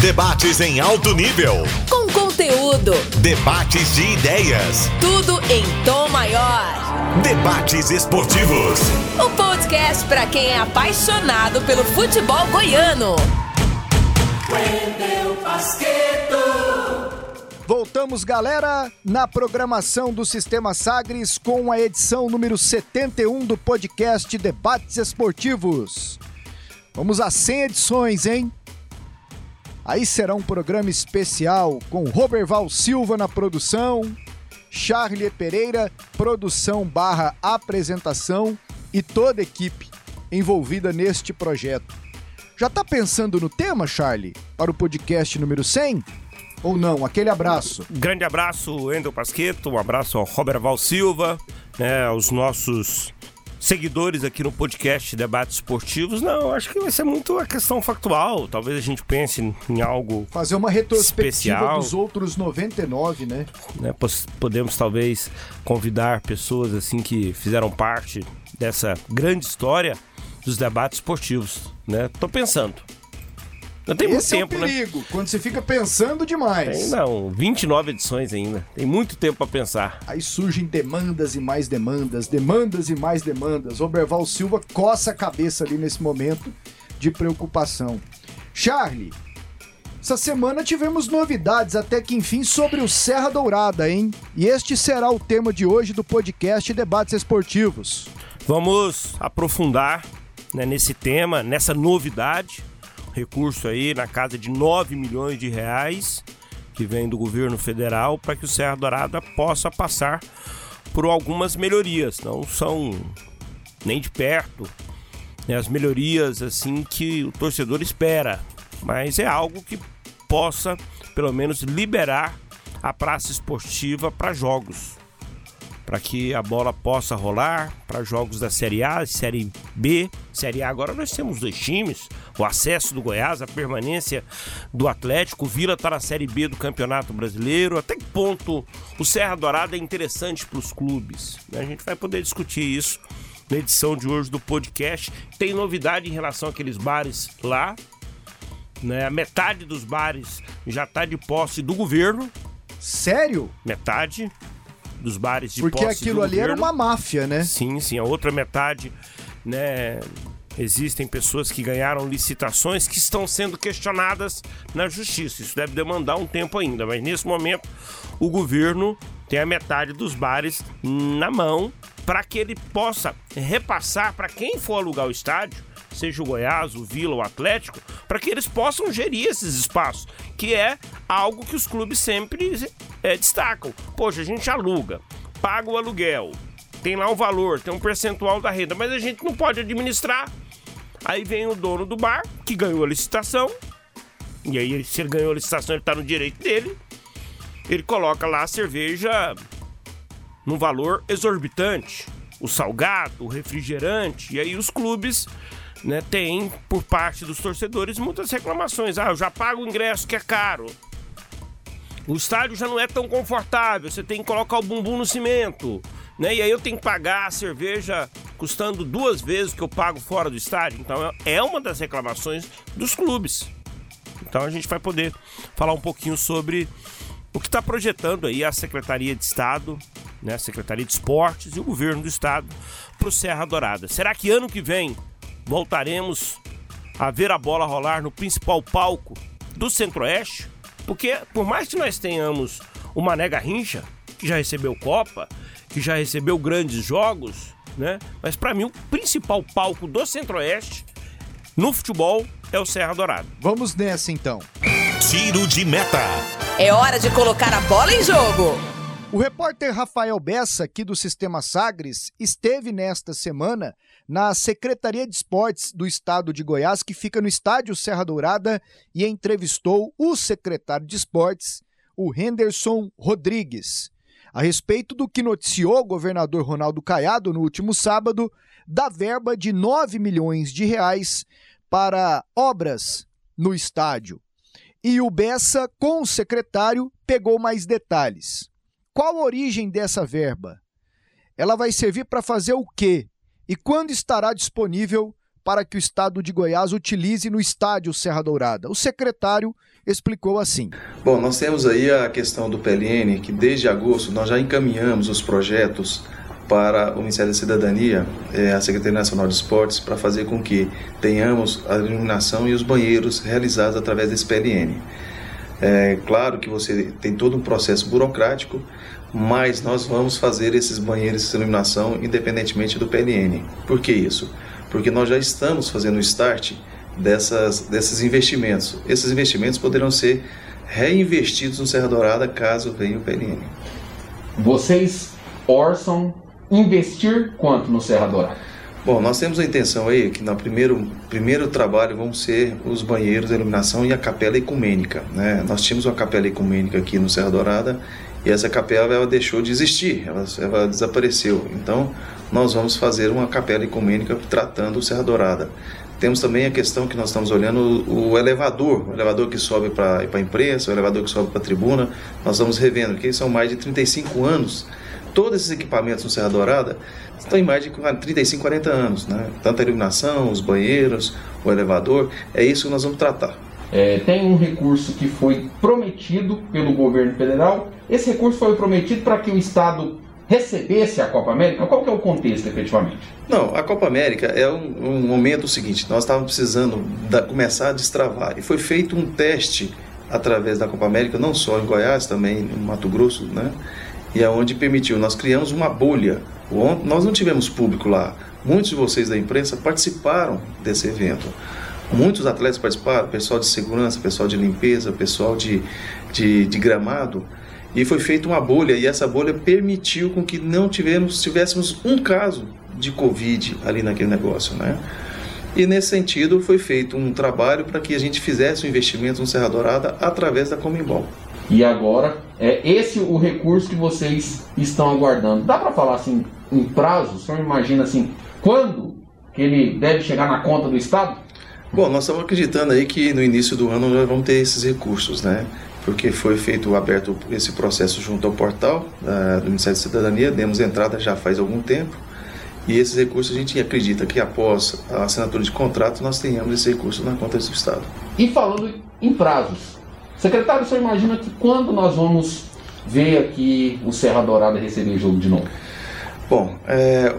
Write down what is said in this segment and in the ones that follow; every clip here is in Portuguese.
Debates em alto nível. Com conteúdo. Debates de ideias. Tudo em tom maior. Debates esportivos. O podcast para quem é apaixonado pelo futebol goiano. Wendel Basqueto. Voltamos, galera, na programação do Sistema Sagres com a edição número 71 do podcast Debates Esportivos. Vamos a 100 edições, hein? Aí será um programa especial com Roberval Silva na produção, Charlie Pereira, produção barra apresentação e toda a equipe envolvida neste projeto. Já tá pensando no tema, Charlie, para o podcast número 100? Ou não? Aquele abraço. Grande abraço, Endel Pasqueto, um abraço ao Robert Val Silva, né, aos nossos seguidores aqui no podcast Debates Esportivos. Não, acho que vai ser muito a questão factual. Talvez a gente pense em algo. Fazer uma retrospectiva Especial. dos outros 99, né? né, podemos talvez convidar pessoas assim que fizeram parte dessa grande história dos debates esportivos, né? Tô pensando. Não tem muito Esse tempo, é o né? perigo, quando você fica pensando demais. Tem não, 29 edições ainda. Tem muito tempo pra pensar. Aí surgem demandas e mais demandas, demandas e mais demandas. Roberval Silva coça a cabeça ali nesse momento de preocupação. Charlie, essa semana tivemos novidades até que enfim sobre o Serra Dourada, hein? E este será o tema de hoje do podcast Debates Esportivos. Vamos aprofundar né, nesse tema, nessa novidade. Recurso aí na casa de 9 milhões de reais que vem do governo federal para que o Serra Dourada possa passar por algumas melhorias. Não são nem de perto né, as melhorias assim que o torcedor espera, mas é algo que possa pelo menos liberar a praça esportiva para jogos para que a bola possa rolar para jogos da Série A, Série B, Série A. Agora nós temos dois times, o acesso do Goiás, a permanência do Atlético, o Vila está na Série B do Campeonato Brasileiro. Até que ponto o Serra Dourada é interessante para os clubes? A gente vai poder discutir isso na edição de hoje do podcast. Tem novidade em relação àqueles bares lá. Né? A metade dos bares já está de posse do governo, Sério? metade dos bares de Porque posse aquilo do ali era governo. uma máfia, né? Sim, sim. A outra metade, né? Existem pessoas que ganharam licitações que estão sendo questionadas na justiça. Isso deve demandar um tempo ainda, mas nesse momento o governo tem a metade dos bares na mão para que ele possa repassar para quem for alugar o estádio, seja o Goiás, o Vila, o Atlético, para que eles possam gerir esses espaços, que é algo que os clubes sempre eh, destacam. Poxa, a gente aluga, paga o aluguel, tem lá um valor, tem um percentual da renda, mas a gente não pode administrar. Aí vem o dono do bar, que ganhou a licitação, e aí se ele ganhou a licitação, ele está no direito dele. Ele coloca lá a cerveja num valor exorbitante, o salgado, o refrigerante, e aí os clubes né, têm, por parte dos torcedores, muitas reclamações. Ah, eu já pago o ingresso que é caro. O estádio já não é tão confortável, você tem que colocar o bumbum no cimento, né? E aí eu tenho que pagar a cerveja custando duas vezes o que eu pago fora do estádio. Então é uma das reclamações dos clubes. Então a gente vai poder falar um pouquinho sobre o que está projetando aí a Secretaria de Estado, né, a Secretaria de Esportes e o governo do Estado para o Serra Dourada. Será que ano que vem voltaremos a ver a bola rolar no principal palco do Centro-Oeste? Porque por mais que nós tenhamos o Mané Garrincha, que já recebeu Copa, que já recebeu grandes jogos, né? Mas para mim o principal palco do Centro-Oeste no futebol é o Serra Dourada. Vamos nessa então. Tiro de meta. É hora de colocar a bola em jogo. O repórter Rafael Bessa, aqui do Sistema Sagres, esteve nesta semana na Secretaria de Esportes do Estado de Goiás, que fica no Estádio Serra Dourada, e entrevistou o secretário de Esportes, o Henderson Rodrigues, a respeito do que noticiou o governador Ronaldo Caiado no último sábado, da verba de 9 milhões de reais para obras no estádio. E o Bessa, com o secretário, pegou mais detalhes. Qual a origem dessa verba? Ela vai servir para fazer o quê? E quando estará disponível para que o estado de Goiás utilize no estádio Serra Dourada. O secretário explicou assim: Bom, nós temos aí a questão do PLN, que desde agosto nós já encaminhamos os projetos para o Ministério da Cidadania, é, a Secretaria Nacional de Esportes, para fazer com que tenhamos a iluminação e os banheiros realizados através desse PLN. É claro que você tem todo um processo burocrático, mas nós vamos fazer esses banheiros de iluminação independentemente do PLN. Por que isso? Porque nós já estamos fazendo o start dessas, desses investimentos. Esses investimentos poderão ser reinvestidos no Serra Dourada caso venha o PLN. Vocês orçam investir quanto no Serra Dourada? Bom, nós temos a intenção aí que no primeiro, primeiro trabalho vão ser os banheiros, a iluminação e a capela ecumênica. Né? Nós tínhamos uma capela ecumênica aqui no Serra Dourada e essa capela ela deixou de existir, ela, ela desapareceu. Então, nós vamos fazer uma capela ecumênica tratando o Serra Dourada. Temos também a questão que nós estamos olhando o, elevador, o elevador que sobe para a imprensa, o elevador que sobe para a tribuna. Nós estamos revendo, que são mais de 35 anos todos esses equipamentos no Serra Dourada estão em mais de 35, 40 anos, né? Tanto a iluminação, os banheiros, o elevador, é isso que nós vamos tratar. É, tem um recurso que foi prometido pelo governo federal. Esse recurso foi prometido para que o Estado recebesse a Copa América? Qual que é o contexto, efetivamente? Não, a Copa América é um, um momento seguinte, nós estávamos precisando da, começar a destravar, e foi feito um teste através da Copa América, não só em Goiás, também no Mato Grosso, né? e é permitiu. Nós criamos uma bolha. Nós não tivemos público lá. Muitos de vocês da imprensa participaram desse evento. Muitos atletas participaram, pessoal de segurança, pessoal de limpeza, pessoal de, de, de gramado. E foi feita uma bolha, e essa bolha permitiu com que não tivemos, tivéssemos um caso de Covid ali naquele negócio, né? E nesse sentido foi feito um trabalho para que a gente fizesse o um investimento no Serra Dourada através da Comimbol. E agora, é esse o recurso que vocês estão aguardando. Dá para falar assim em prazo? O senhor imagina assim, quando que ele deve chegar na conta do Estado? Bom, nós estamos acreditando aí que no início do ano nós vamos ter esses recursos, né? Porque foi feito aberto esse processo junto ao portal uh, do Ministério da Cidadania, demos entrada já faz algum tempo. E esses recursos a gente acredita que após a assinatura de contrato nós tenhamos esse recurso na conta do Estado. E falando em prazos, Secretário, você imagina que quando nós vamos ver aqui o Serra Dourada receber jogo de novo? Bom, é,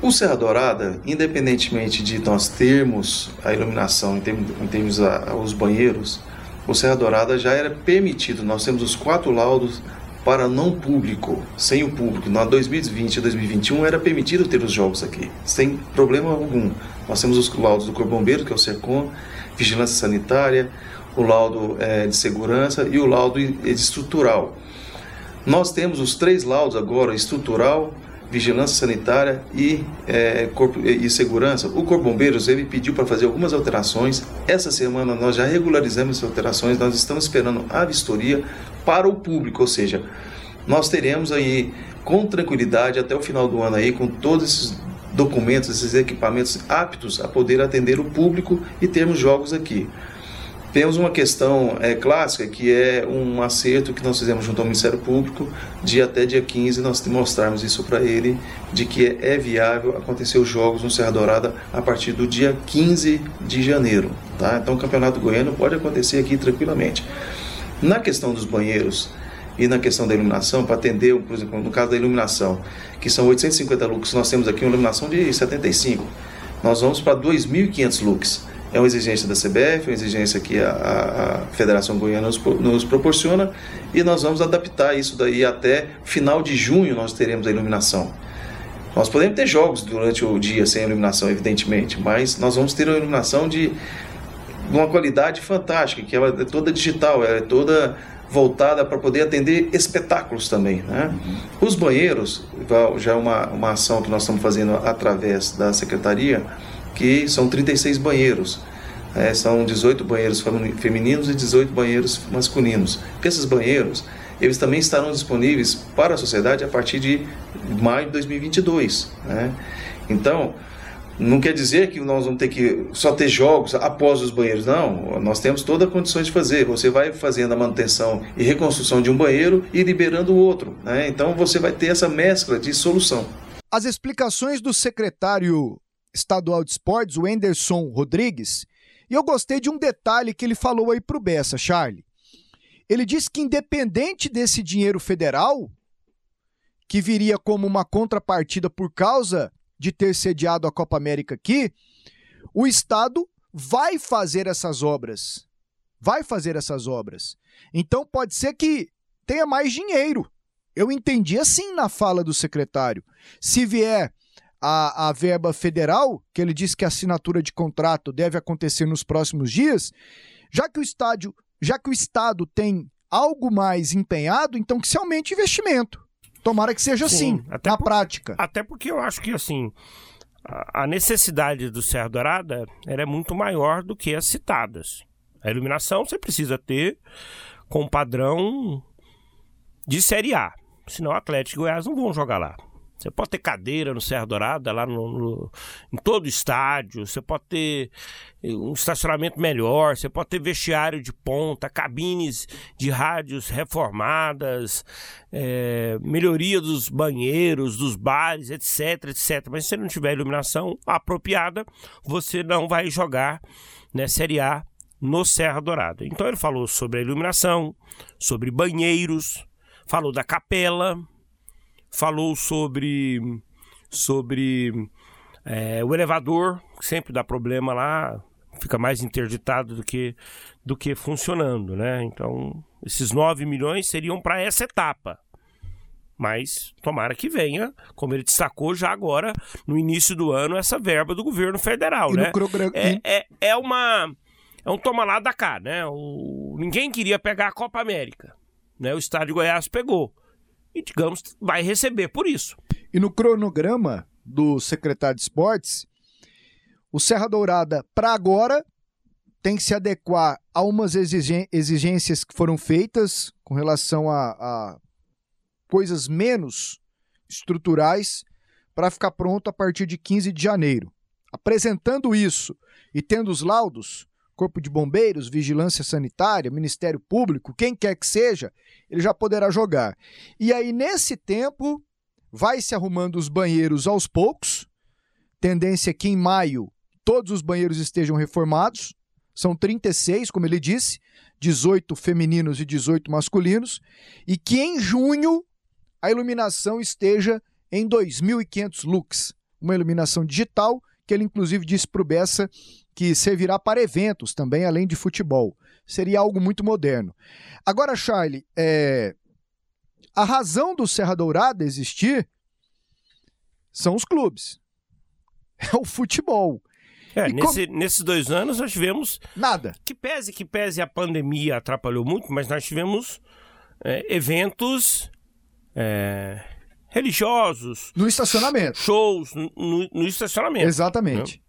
o Serra Dourada, independentemente de nós termos a iluminação, em termos, em termos a, os banheiros, o Serra Dourada já era permitido. Nós temos os quatro laudos para não público, sem o público. Na 2020 e 2021 era permitido ter os jogos aqui, sem problema algum. Nós temos os laudos do Corpo Bombeiro, que é o SECOM, Vigilância Sanitária, o laudo é, de segurança e o laudo estrutural. Nós temos os três laudos agora, estrutural, vigilância sanitária e, é, corpo, e segurança. O Corpo Bombeiros ele pediu para fazer algumas alterações. Essa semana nós já regularizamos essas alterações, nós estamos esperando a vistoria para o público, ou seja, nós teremos aí com tranquilidade até o final do ano aí com todos esses documentos, esses equipamentos aptos a poder atender o público e termos jogos aqui. Temos uma questão é, clássica que é um acerto que nós fizemos junto ao Ministério Público de até dia 15 nós mostrarmos isso para ele de que é, é viável acontecer os jogos no Serra Dourada a partir do dia 15 de janeiro. Tá? Então o Campeonato Goiano pode acontecer aqui tranquilamente. Na questão dos banheiros e na questão da iluminação, para atender, por exemplo, no caso da iluminação, que são 850 lux, nós temos aqui uma iluminação de 75. Nós vamos para 2.500 lux. É uma exigência da CBF, uma exigência que a, a Federação Goiana nos, nos, proporciona e nós vamos adaptar isso daí até final de junho nós teremos a iluminação. Nós podemos ter jogos durante o dia sem iluminação, evidentemente, mas nós vamos ter uma iluminação de uma qualidade fantástica, que ela é toda digital, ela é toda voltada para poder atender espetáculos também. Né? Os banheiros, já é uma, uma ação que nós estamos fazendo através da secretaria, que são 36 banheiros. É, são 18 banheiros femininos e 18 banheiros masculinos. Esses banheiros, eles também estarão disponíveis para a sociedade a partir de maio de 2022. Né? Então, não quer dizer que nós vamos ter que só ter jogos após os banheiros, não. Nós temos todas as condições de fazer. Você vai fazendo a manutenção e reconstrução de um banheiro e liberando o outro. Né? Então você vai ter essa mescla de solução. As explicações do secretário estadual de esportes, o Anderson Rodrigues, e eu gostei de um detalhe que ele falou aí pro Bessa, Charlie. Ele disse que independente desse dinheiro federal, que viria como uma contrapartida por causa de ter sediado a Copa América aqui, o Estado vai fazer essas obras. Vai fazer essas obras. Então pode ser que tenha mais dinheiro. Eu entendi assim na fala do secretário. Se vier a, a verba federal, que ele disse que a assinatura de contrato deve acontecer nos próximos dias, já que o estádio, já que o Estado tem algo mais empenhado, então que se aumente o investimento. Tomara que seja Sim, assim, na por, prática. Até porque eu acho que assim a necessidade do Serra Dourada é muito maior do que as citadas. A iluminação você precisa ter com padrão de Série A. Senão o Atlético e Goiás não vão jogar lá. Você pode ter cadeira no Serra Dourada, lá no, no, em todo estádio, você pode ter eh, um estacionamento melhor, você pode ter vestiário de ponta, cabines de rádios reformadas, é, melhoria dos banheiros, dos bares, etc, etc. Mas se não tiver iluminação apropriada, você não vai jogar né, Série A no Serra Dourada. Então ele falou sobre a iluminação, sobre banheiros, falou da capela, falou sobre, sobre é, o elevador, que sempre dá problema lá, fica mais interditado do que, do que funcionando, né? Então, esses 9 milhões seriam para essa etapa. Mas tomara que venha, como ele destacou já agora, no início do ano, essa verba do governo federal, e né? Programa... É, é, é uma. É um toma lá da cá, né? O, ninguém queria pegar a Copa América. Né? O Estádio Goiás pegou e, digamos, vai receber por isso. E no cronograma do secretário de esportes, o Serra Dourada, para agora, tem que se adequar a umas exigências que foram feitas com relação a, a coisas menos estruturais para ficar pronto a partir de 15 de janeiro. Apresentando isso e tendo os laudos, Corpo de Bombeiros, Vigilância Sanitária, Ministério Público, quem quer que seja, ele já poderá jogar. E aí, nesse tempo, vai se arrumando os banheiros aos poucos. Tendência é que em maio todos os banheiros estejam reformados. São 36, como ele disse, 18 femininos e 18 masculinos. E que em junho a iluminação esteja em 2.500 lux. Uma iluminação digital que ele inclusive disse para o Bessa que servirá para eventos também, além de futebol. Seria algo muito moderno. Agora, Charlie, é... a razão do Serra Dourada existir são os clubes. É o futebol. É, nesse, nesses dois anos nós tivemos. Nada. Que pese que pese a pandemia atrapalhou muito, mas nós tivemos é, eventos é, religiosos. No estacionamento. Shows no, no estacionamento. Exatamente. Né?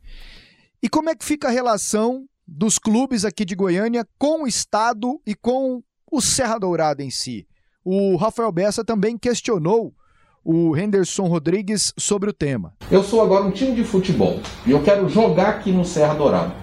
E como é que fica a relação dos clubes aqui de Goiânia com o Estado e com o Serra Dourada em si? O Rafael Bessa também questionou o Henderson Rodrigues sobre o tema. Eu sou agora um time de futebol e eu quero jogar aqui no Serra Dourada.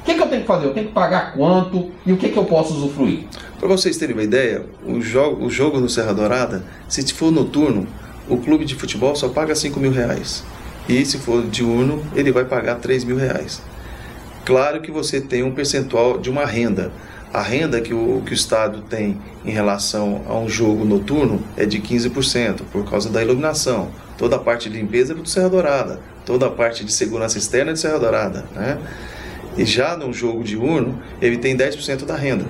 O que, que eu tenho que fazer? Eu tenho que pagar quanto e o que, que eu posso usufruir? Para vocês terem uma ideia, o jogo, o jogo no Serra Dourada, se for noturno, o clube de futebol só paga 5 mil reais. E se for diurno, ele vai pagar 3 mil reais. Claro que você tem um percentual de uma renda. A renda que o, que o Estado tem em relação a um jogo noturno é de 15%, por causa da iluminação. Toda a parte de limpeza é do Serra Dourada, toda a parte de segurança externa é de Serra Dourada. Né? E já no jogo diurno, ele tem 10% da renda.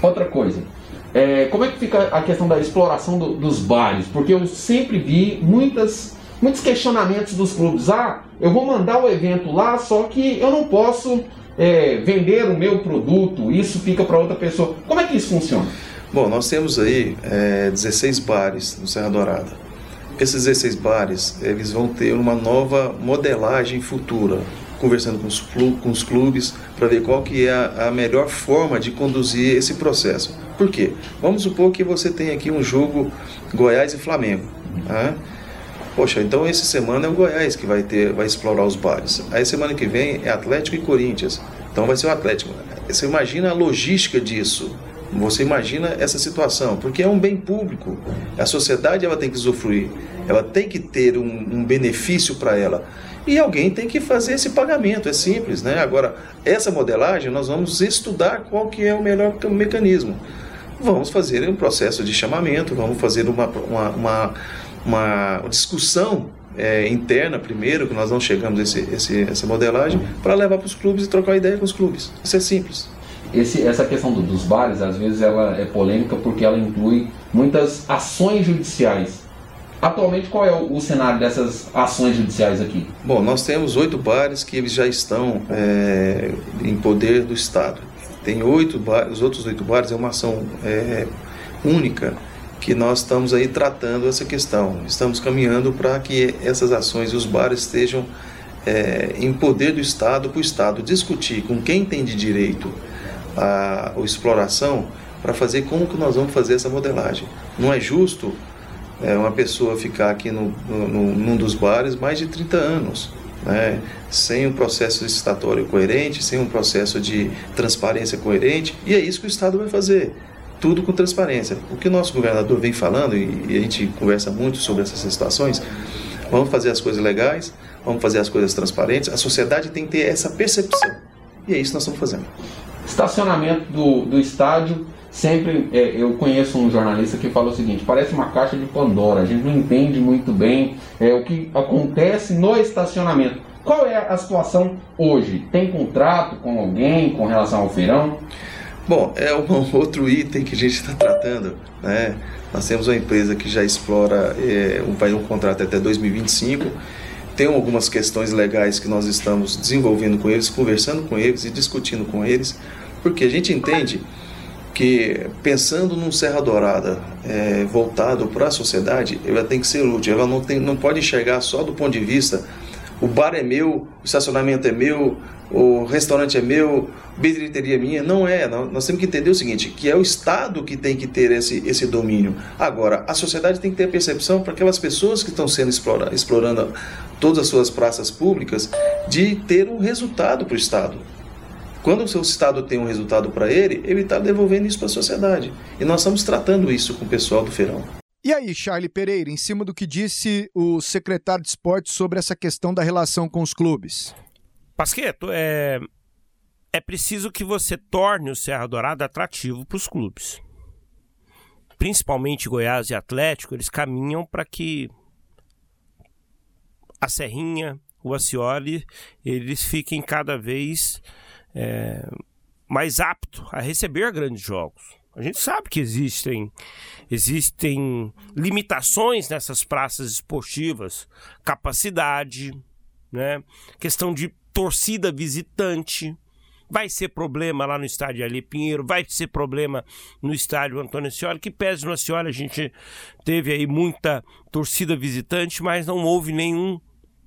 Outra coisa, é, como é que fica a questão da exploração do, dos bares? Porque eu sempre vi muitas muitos questionamentos dos clubes. Ah, eu vou mandar o evento lá, só que eu não posso é, vender o meu produto, isso fica para outra pessoa. Como é que isso funciona? Bom, nós temos aí é, 16 bares no Serra Dourada. Esses 16 bares, eles vão ter uma nova modelagem futura, conversando com os, com os clubes para ver qual que é a, a, melhor forma de conduzir esse processo. Por quê? Vamos supor que você tem aqui um jogo Goiás e Flamengo. Tá? Poxa, então essa semana é o Goiás que vai ter, vai explorar os bares. Aí semana que vem é Atlético e Corinthians. Então vai ser o Atlético. Você imagina a logística disso. Você imagina essa situação, porque é um bem público. A sociedade ela tem que usufruir, ela tem que ter um, um benefício para ela. e alguém tem que fazer esse pagamento, é simples, né? Agora, essa modelagem nós vamos estudar qual que é o melhor mecanismo. Vamos fazer um processo de chamamento, vamos fazer uma, uma, uma, uma discussão é, interna primeiro, que nós não chegamos a esse, esse, essa modelagem, para levar para os clubes e trocar ideia com os clubes. Isso é simples. Esse, essa questão do, dos bares, às vezes, ela é polêmica porque ela inclui muitas ações judiciais. Atualmente, qual é o, o cenário dessas ações judiciais aqui? Bom, nós temos oito bares que já estão é, em poder do Estado. Tem oito bares, os outros oito bares é uma ação é, única que nós estamos aí tratando essa questão. Estamos caminhando para que essas ações e os bares estejam é, em poder do Estado, para o Estado discutir com quem tem de direito a, a exploração para fazer como que nós vamos fazer essa modelagem. Não é justo é, uma pessoa ficar aqui no, no, num dos bares mais de 30 anos, né, sem um processo licitatório coerente, sem um processo de transparência coerente, e é isso que o Estado vai fazer. Tudo com transparência. O que o nosso governador vem falando, e, e a gente conversa muito sobre essas situações, vamos fazer as coisas legais, vamos fazer as coisas transparentes, a sociedade tem que ter essa percepção. E é isso que nós estamos fazendo. Estacionamento do, do estádio sempre é, eu conheço um jornalista que fala o seguinte: parece uma caixa de Pandora, a gente não entende muito bem é, o que acontece no estacionamento. Qual é a situação hoje? Tem contrato com alguém com relação ao feirão? Bom, é um outro item que a gente está tratando. Né? Nós temos uma empresa que já explora, é, vai um contrato até 2025. Tem algumas questões legais que nós estamos desenvolvendo com eles, conversando com eles e discutindo com eles, porque a gente entende que pensando num Serra Dourada é, voltado para a sociedade, ela tem que ser útil, ela não, tem, não pode enxergar só do ponto de vista o bar é meu, o estacionamento é meu, o restaurante é meu, a bilheteria é minha. Não é. Nós temos que entender o seguinte, que é o Estado que tem que ter esse, esse domínio. Agora, a sociedade tem que ter a percepção para aquelas pessoas que estão sendo explora, explorando todas as suas praças públicas de ter um resultado para o Estado. Quando o seu Estado tem um resultado para ele, ele está devolvendo isso para a sociedade. E nós estamos tratando isso com o pessoal do Feirão. E aí, Charlie Pereira, em cima do que disse o secretário de esporte sobre essa questão da relação com os clubes? Pasqueto, é, é preciso que você torne o Serra Dourada atrativo para os clubes. Principalmente Goiás e Atlético, eles caminham para que a Serrinha, o Acioli, eles fiquem cada vez é, mais apto a receber grandes jogos. A gente sabe que existem existem limitações nessas praças esportivas, capacidade, né? Questão de torcida visitante. Vai ser problema lá no estádio Ali Pinheiro, vai ser problema no estádio Antônio Scioli, que pese no Scioli a gente teve aí muita torcida visitante, mas não houve nenhum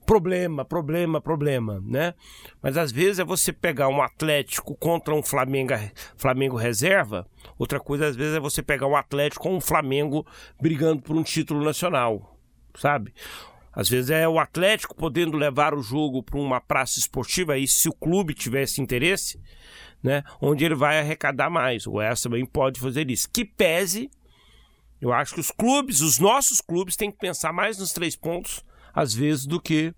problema, problema, problema, né? Mas às vezes é você pegar um Atlético contra um Flamengo, Flamengo reserva, outra coisa às vezes é você pegar um Atlético com um Flamengo brigando por um título nacional, sabe? Às vezes é o Atlético podendo levar o jogo para uma praça esportiva e se o clube tivesse interesse, né, onde ele vai arrecadar mais. O Goiás também pode fazer isso. Que pese, eu acho que os clubes, os nossos clubes, têm que pensar mais nos três pontos às vezes, do que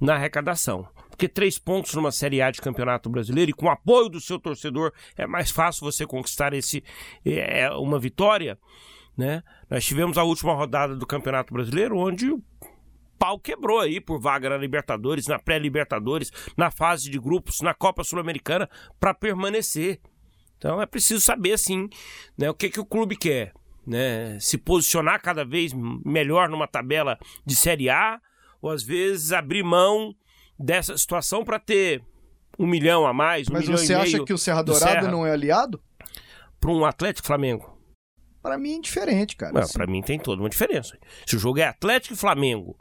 na arrecadação. Porque três pontos numa Série A de Campeonato Brasileiro e com apoio do seu torcedor é mais fácil você conquistar esse é, é, uma vitória. Né? Nós tivemos a última rodada do Campeonato Brasileiro onde o pau quebrou aí por vaga na Libertadores, na pré-Libertadores, na fase de grupos, na Copa Sul-Americana para permanecer. Então é preciso saber assim, né, o que que o clube quer né, se posicionar cada vez melhor numa tabela de Série A, ou às vezes abrir mão dessa situação para ter um milhão a mais, um Mas milhão você acha que o Serra Dourada não é aliado? Para um Atlético Flamengo? Para mim é diferente, cara. Assim. Para mim tem toda uma diferença. Se o jogo é Atlético e Flamengo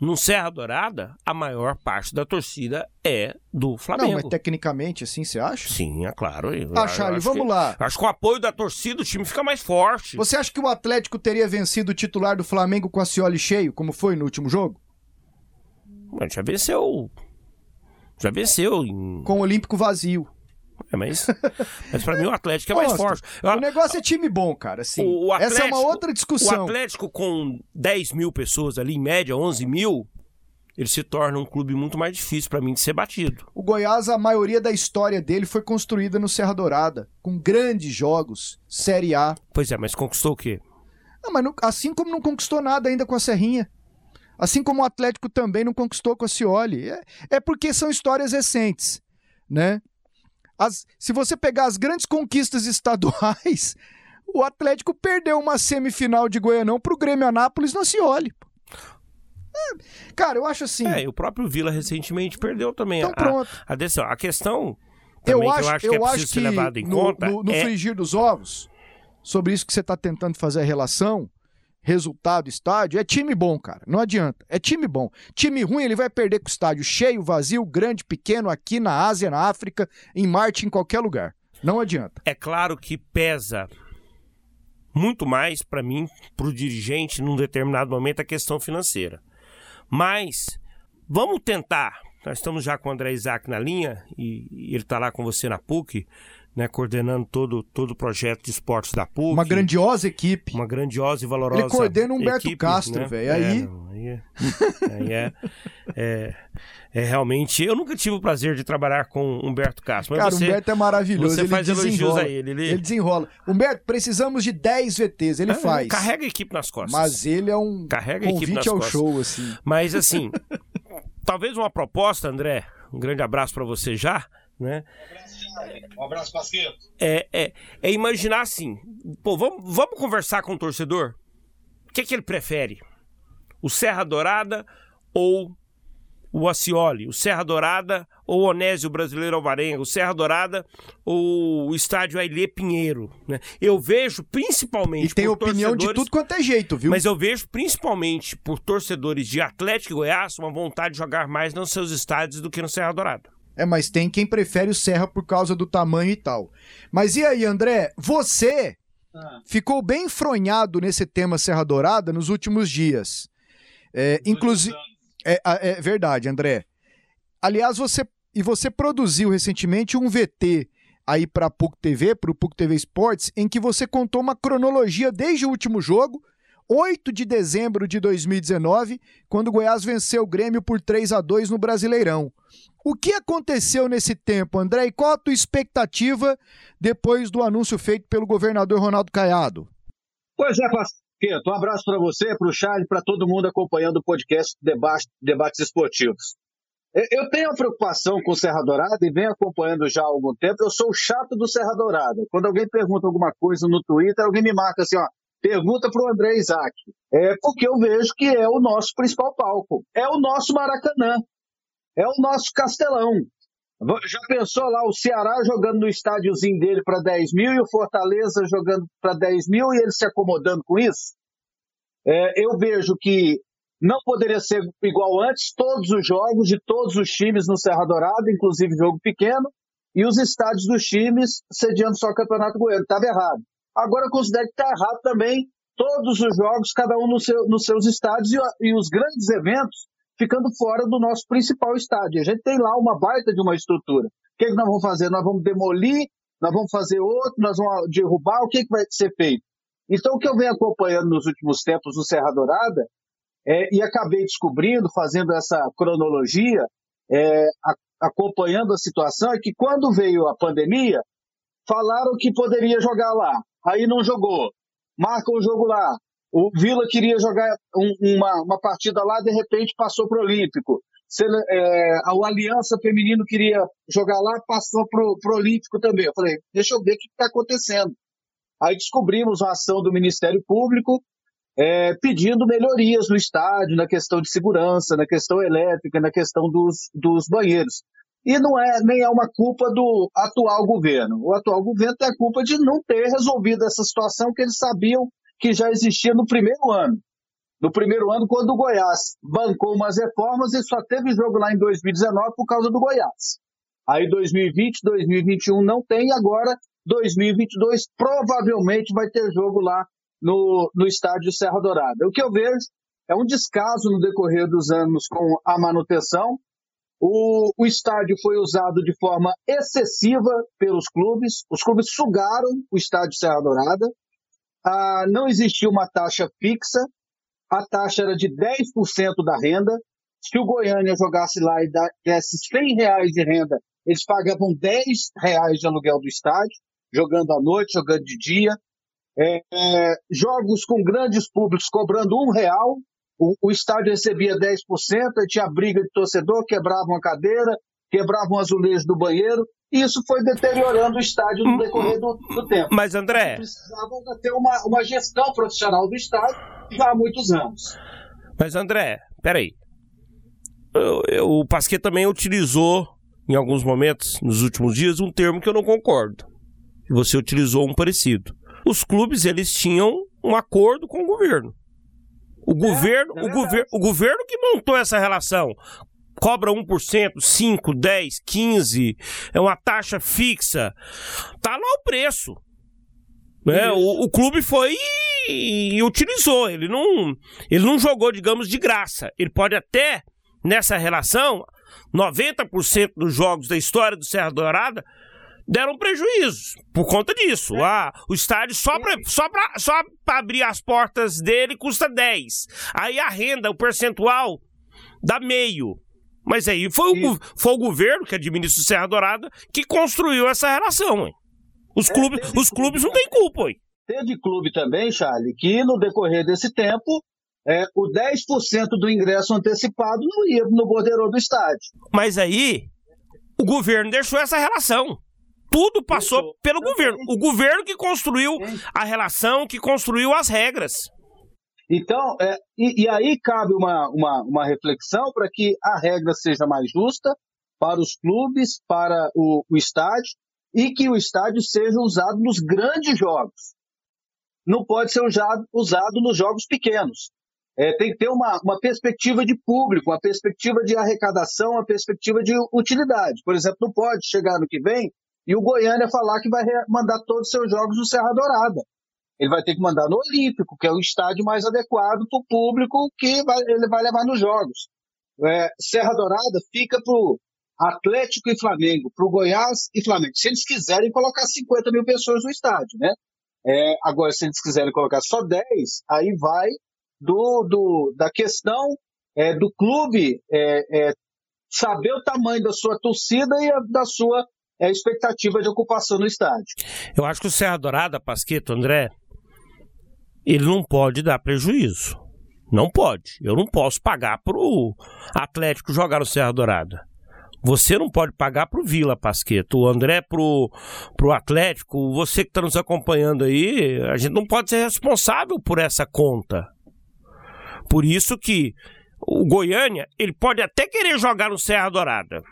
no Serra Dourada, a maior parte da torcida é do Flamengo. Não, mas tecnicamente, assim, você acha? Sim, é claro. Eu, ah, Charlie, vamos que, lá. Acho que com o apoio da torcida o time fica mais forte. Você acha que o Atlético teria vencido o titular do Flamengo com a Cioli cheio, como foi no último jogo? Mas já venceu. Já venceu. Em... Com o Olímpico vazio. É, mas, mas pra mim o Atlético é mais forte. O negócio é time bom, cara. Assim, o, o Atlético, Essa é uma outra discussão. O Atlético com 10 mil pessoas ali, em média, 11 mil, ele se torna um clube muito mais difícil para mim de ser batido. O Goiás, a maioria da história dele foi construída no Serra Dourada, com grandes jogos, Série A. Pois é, mas conquistou o quê? Ah, mas não, assim como não conquistou nada ainda com a Serrinha. Assim como o Atlético também não conquistou com a Cioli. É, é porque são histórias recentes, né? As, se você pegar as grandes conquistas estaduais, o Atlético perdeu uma semifinal de Goianão pro Grêmio Anápolis no Cioli. É, cara, eu acho assim. É, e o próprio Vila recentemente perdeu também. Então a, pronto. A, a, decisão. a questão eu acho, que eu acho eu que é acho preciso ser levado em no, conta no, no é frigir dos ovos, sobre isso que você está tentando fazer a relação, resultado, estádio, é time bom, cara. Não adianta. É time bom. Time ruim, ele vai perder com o estádio cheio, vazio, grande, pequeno, aqui na Ásia, na África, em Marte, em qualquer lugar. Não adianta. É claro que pesa muito mais para mim, para o dirigente, num determinado momento, a questão financeira. Mas vamos tentar. Nós estamos já com o André Isaac na linha e, ele está lá com você na PUC, né, coordenando todo, todo o projeto de esportes da PUC. Uma grandiosa equipe. Uma grandiosa e valorosa Ele coordena o Humberto equipe, Castro, né? velho. É, Aí, não, aí, é, aí é, é, é realmente. Eu nunca tive o prazer de trabalhar com Humberto Castro. Mas cara, o você, Humberto é maravilhoso. você ele faz elogios a ele. Ele, Ele desenrola. Humberto, precisamos de 10 VTs. Ele Ah, faz. Carrega a equipe nas costas. Mas ele é um Carrega convite ao costas. show, assim. Mas assim, talvez uma proposta, André. Um grande abraço para você já, né? Um abraço, Pasqueto. É, é, é imaginar assim, pô, vamos, vamos conversar com o torcedor? O que, que ele prefere? O Serra Dourada ou o Acioli? O Serra Dourada ou o Onésio Brasileiro Alvarenga? O Serra Dourada ou o estádio Ailê Pinheiro? Né? Eu vejo principalmente E tem por opinião de tudo quanto é jeito, viu? Mas eu vejo principalmente por torcedores de Atlético e Goiás uma vontade de jogar mais nos seus estádios do que no Serra Dourada. É, mas tem quem prefere o Serra por causa do tamanho e tal. Mas e aí, André? Você Ah. ficou bem enfronhado nesse tema Serra Dourada nos últimos dias. É, inclusive. É, é verdade, André. Aliás, você. E você produziu recentemente um VT aí para a PUC TV, para o PUC TV Sports, em que você contou uma cronologia desde o último jogo, 8 de dezembro de 2019, quando o Goiás venceu o Grêmio por 3 a 2 no Brasileirão. O que aconteceu nesse tempo, André? E qual a tua expectativa depois do anúncio feito pelo governador Ronaldo Caiado? Pois é, Pasqueto. Um abraço para você, para o Charles, para todo mundo acompanhando o podcast Debate, Debates Esportivos. Eu- tenho uma preocupação com o Serra Dourada e venho acompanhando já há algum tempo. Eu sou chato do Serra Dourada. Quando alguém pergunta alguma coisa no Twitter, alguém me marca assim, ó, pergunta para o André Isaac. É porque eu vejo que é o nosso principal palco. É o nosso Maracanã. É o nosso Castelão. Já pensou lá o Ceará jogando no estádiozinho dele para 10 mil e o Fortaleza jogando para 10 mil e ele se acomodando com isso? É, eu vejo que não poderia ser igual antes, todos os jogos de todos os times no Serra Dourada, inclusive jogo pequeno, e os estádios dos times sediando só o Campeonato Goiano. Estava errado. Agora eu considero que está errado também todos os jogos, cada um no seu- nos seus estádios e, e os grandes eventos ficando fora do nosso principal estádio. A gente tem lá uma baita de uma estrutura. O que, que nós vamos fazer? Nós vamos demolir, nós vamos fazer outro, nós vamos derrubar, o que, que vai ser feito? Então, o que eu venho acompanhando nos últimos tempos no Serra Dourada, é, e acabei descobrindo, fazendo essa cronologia, é, a- acompanhando a situação, é que quando veio a pandemia, falaram que poderia jogar lá, aí não jogou, marca o jogo lá, o Vila queria jogar um- uma, uma partida lá, de repente passou para o Olímpico. Sele- é, a Aliança Feminino queria jogar lá, passou para o Olímpico também. Eu falei, deixa eu ver o que está acontecendo. Aí descobrimos uma ação do Ministério Público é, pedindo melhorias no estádio, na questão de segurança, na questão elétrica, na questão dos, dos banheiros. E não é nem é uma culpa do atual governo. O atual governo tem a culpa de não ter resolvido essa situação que eles sabiam que já existia no primeiro ano. No primeiro ano, quando o Goiás bancou umas reformas e só teve jogo lá em 2019 por causa do Goiás. Aí 2020, 2021 não tem, e agora 2022 provavelmente vai ter jogo lá no, no estádio Serra Dourada. O que eu vejo é um descaso no decorrer dos anos com a manutenção. O, o estádio foi usado de forma excessiva pelos clubes, os clubes sugaram o estádio Serra Dourada. Ah, não existia uma taxa fixa, a taxa era de 10% da renda. Se o Goiânia jogasse lá e desse 100 reais de renda, eles pagavam 10 reais de aluguel do estádio, jogando à noite, jogando de dia. É, é, jogos com grandes públicos cobrando um real, o, o estádio recebia 10%, aí tinha briga de torcedor, quebrava uma cadeira, quebrava um azulejo do banheiro, e isso foi deteriorando o estádio no decorrer do, do tempo. Mas, André. Precisava ter uma, uma gestão profissional do estádio já há muitos anos. Mas, André, peraí. O Pasquet também utilizou, em alguns momentos, nos últimos dias, um termo que eu não concordo. Você utilizou um parecido. Os clubes, eles tinham um acordo com o governo. O é, governo, é o, gover o governo que montou essa relação cobra 1%, 5, 10, 15, é uma taxa fixa. Tá lá o preço. Né? O, o, clube foi e, e, utilizou. Ele não, ele não jogou, digamos, de graça. Ele pode até, nessa relação, 90% dos jogos da história do Serra Dourada deram prejuízo por conta disso. É. Ah, o estádio só para só pra, só pra abrir as portas dele custa 10. Aí a renda, o percentual, dá meio. Mas aí foi o, foi o governo que administra o Serra Dourada que construiu essa relação. Hein? Os, é, clubes, os clubes não têm culpa. Hein? Teve clube também, Charlie, que no decorrer desse tempo é, o 10% do ingresso antecipado não ia no bordeiro do estádio. Mas aí o governo deixou essa relação. Tudo passou pelo governo. O governo que construiu a relação, que construiu as regras. Então, é, e, e, aí cabe uma, uma, uma reflexão para que a regra seja mais justa para os clubes, para o, o estádio, e que o estádio seja usado nos grandes jogos. Não pode ser usado, usado nos jogos pequenos. É, tem que ter uma, uma perspectiva de público, uma perspectiva de arrecadação, uma perspectiva de utilidade. Por exemplo, não pode chegar no que vem e o Goiânia falar que vai mandar todos os seus jogos no Serra Dourada. Ele vai ter que mandar no Olímpico, que é o estádio mais adequado para o público que vai, ele vai levar nos jogos. É, Serra Dourada fica para o Atlético e Flamengo, para o Goiás e Flamengo. Se eles quiserem colocar 50 mil pessoas no estádio, né? É, agora, se eles quiserem colocar só 10, aí vai do, do da questão é, do clube é, é, saber o tamanho da sua torcida e a, da sua é, expectativa de ocupação no estádio. Eu acho que o Serra Dourada, Pasqueto, André, ele não pode dar prejuízo. Não pode. Eu não posso pagar para o Atlético jogar no Serra Dourada. Você não pode pagar para o Vila Pasqueto, o André para o Atlético, você que está nos acompanhando aí, a gente não pode ser responsável por essa conta. Por isso que o Goiânia, ele pode até querer jogar no Serra Dourada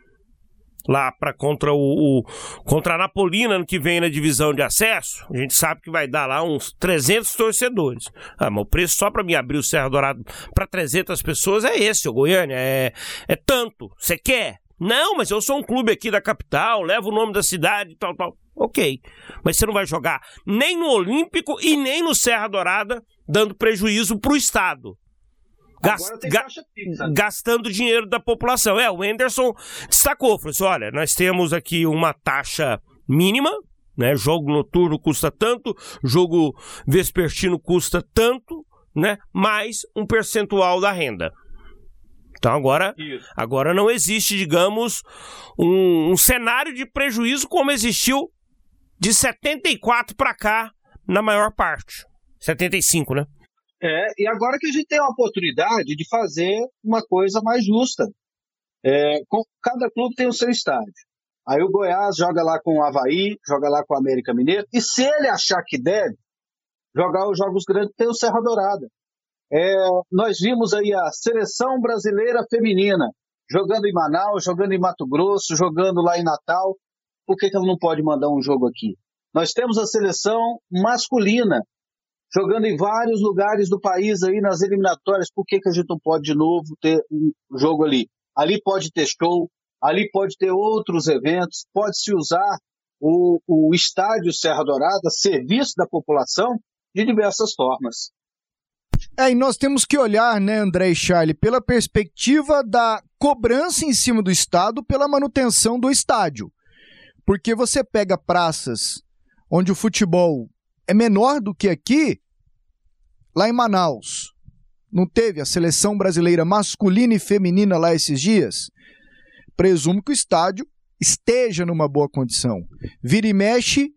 lá para contra o, o, contra a Napolina no que vem na divisão de acesso, a gente sabe que vai dar lá uns 300 torcedores. Ah, mas o preço só para me abrir o Serra Dourado para 300 pessoas é esse, o Goiânia, é, é tanto. Você quer? Não, mas eu sou um clube aqui da capital, levo o nome da cidade tal, tal. Ok. Mas você não vai jogar nem no Olímpico e nem no Serra Dourada, dando prejuízo para o Estado. Gast, ga, gastando dinheiro da população. É, o Anderson destacou, falou assim, olha, nós temos aqui uma taxa mínima, né? Jogo noturno custa tanto, jogo vespertino custa tanto, né? Mais um percentual da renda. Então agora, agora não existe, digamos, um, um cenário de prejuízo como existiu de 74 para cá na maior parte. 75, né? É, e agora que a gente tem a oportunidade de fazer uma coisa mais justa. É, com, cada clube tem o seu estádio. Aí o Goiás joga lá com o Havaí, joga lá com o América Mineiro, e se ele achar que deve, jogar os jogos grandes, tem o Serra Dourada. É, nós vimos aí a seleção brasileira feminina jogando em Manaus, jogando em Mato Grosso, jogando lá em Natal. Por que, que ela não pode mandar um jogo aqui? Nós temos a seleção masculina jogando em vários lugares do país aí nas eliminatórias. Por que, que a gente não pode de novo ter um jogo ali? Ali pode ter show, ali pode ter outros eventos, pode-se usar o, o estádio Serra Dourada, serviço da população, de diversas formas. É, e nós temos que olhar, né, André e Charlie, pela perspectiva da cobrança em cima do Estado pela manutenção do estádio. Porque você pega praças onde o futebol é menor do que aqui, lá em Manaus. Não teve a seleção brasileira masculina e feminina lá esses dias? Presumo que o estádio esteja numa boa condição. Vira e mexe,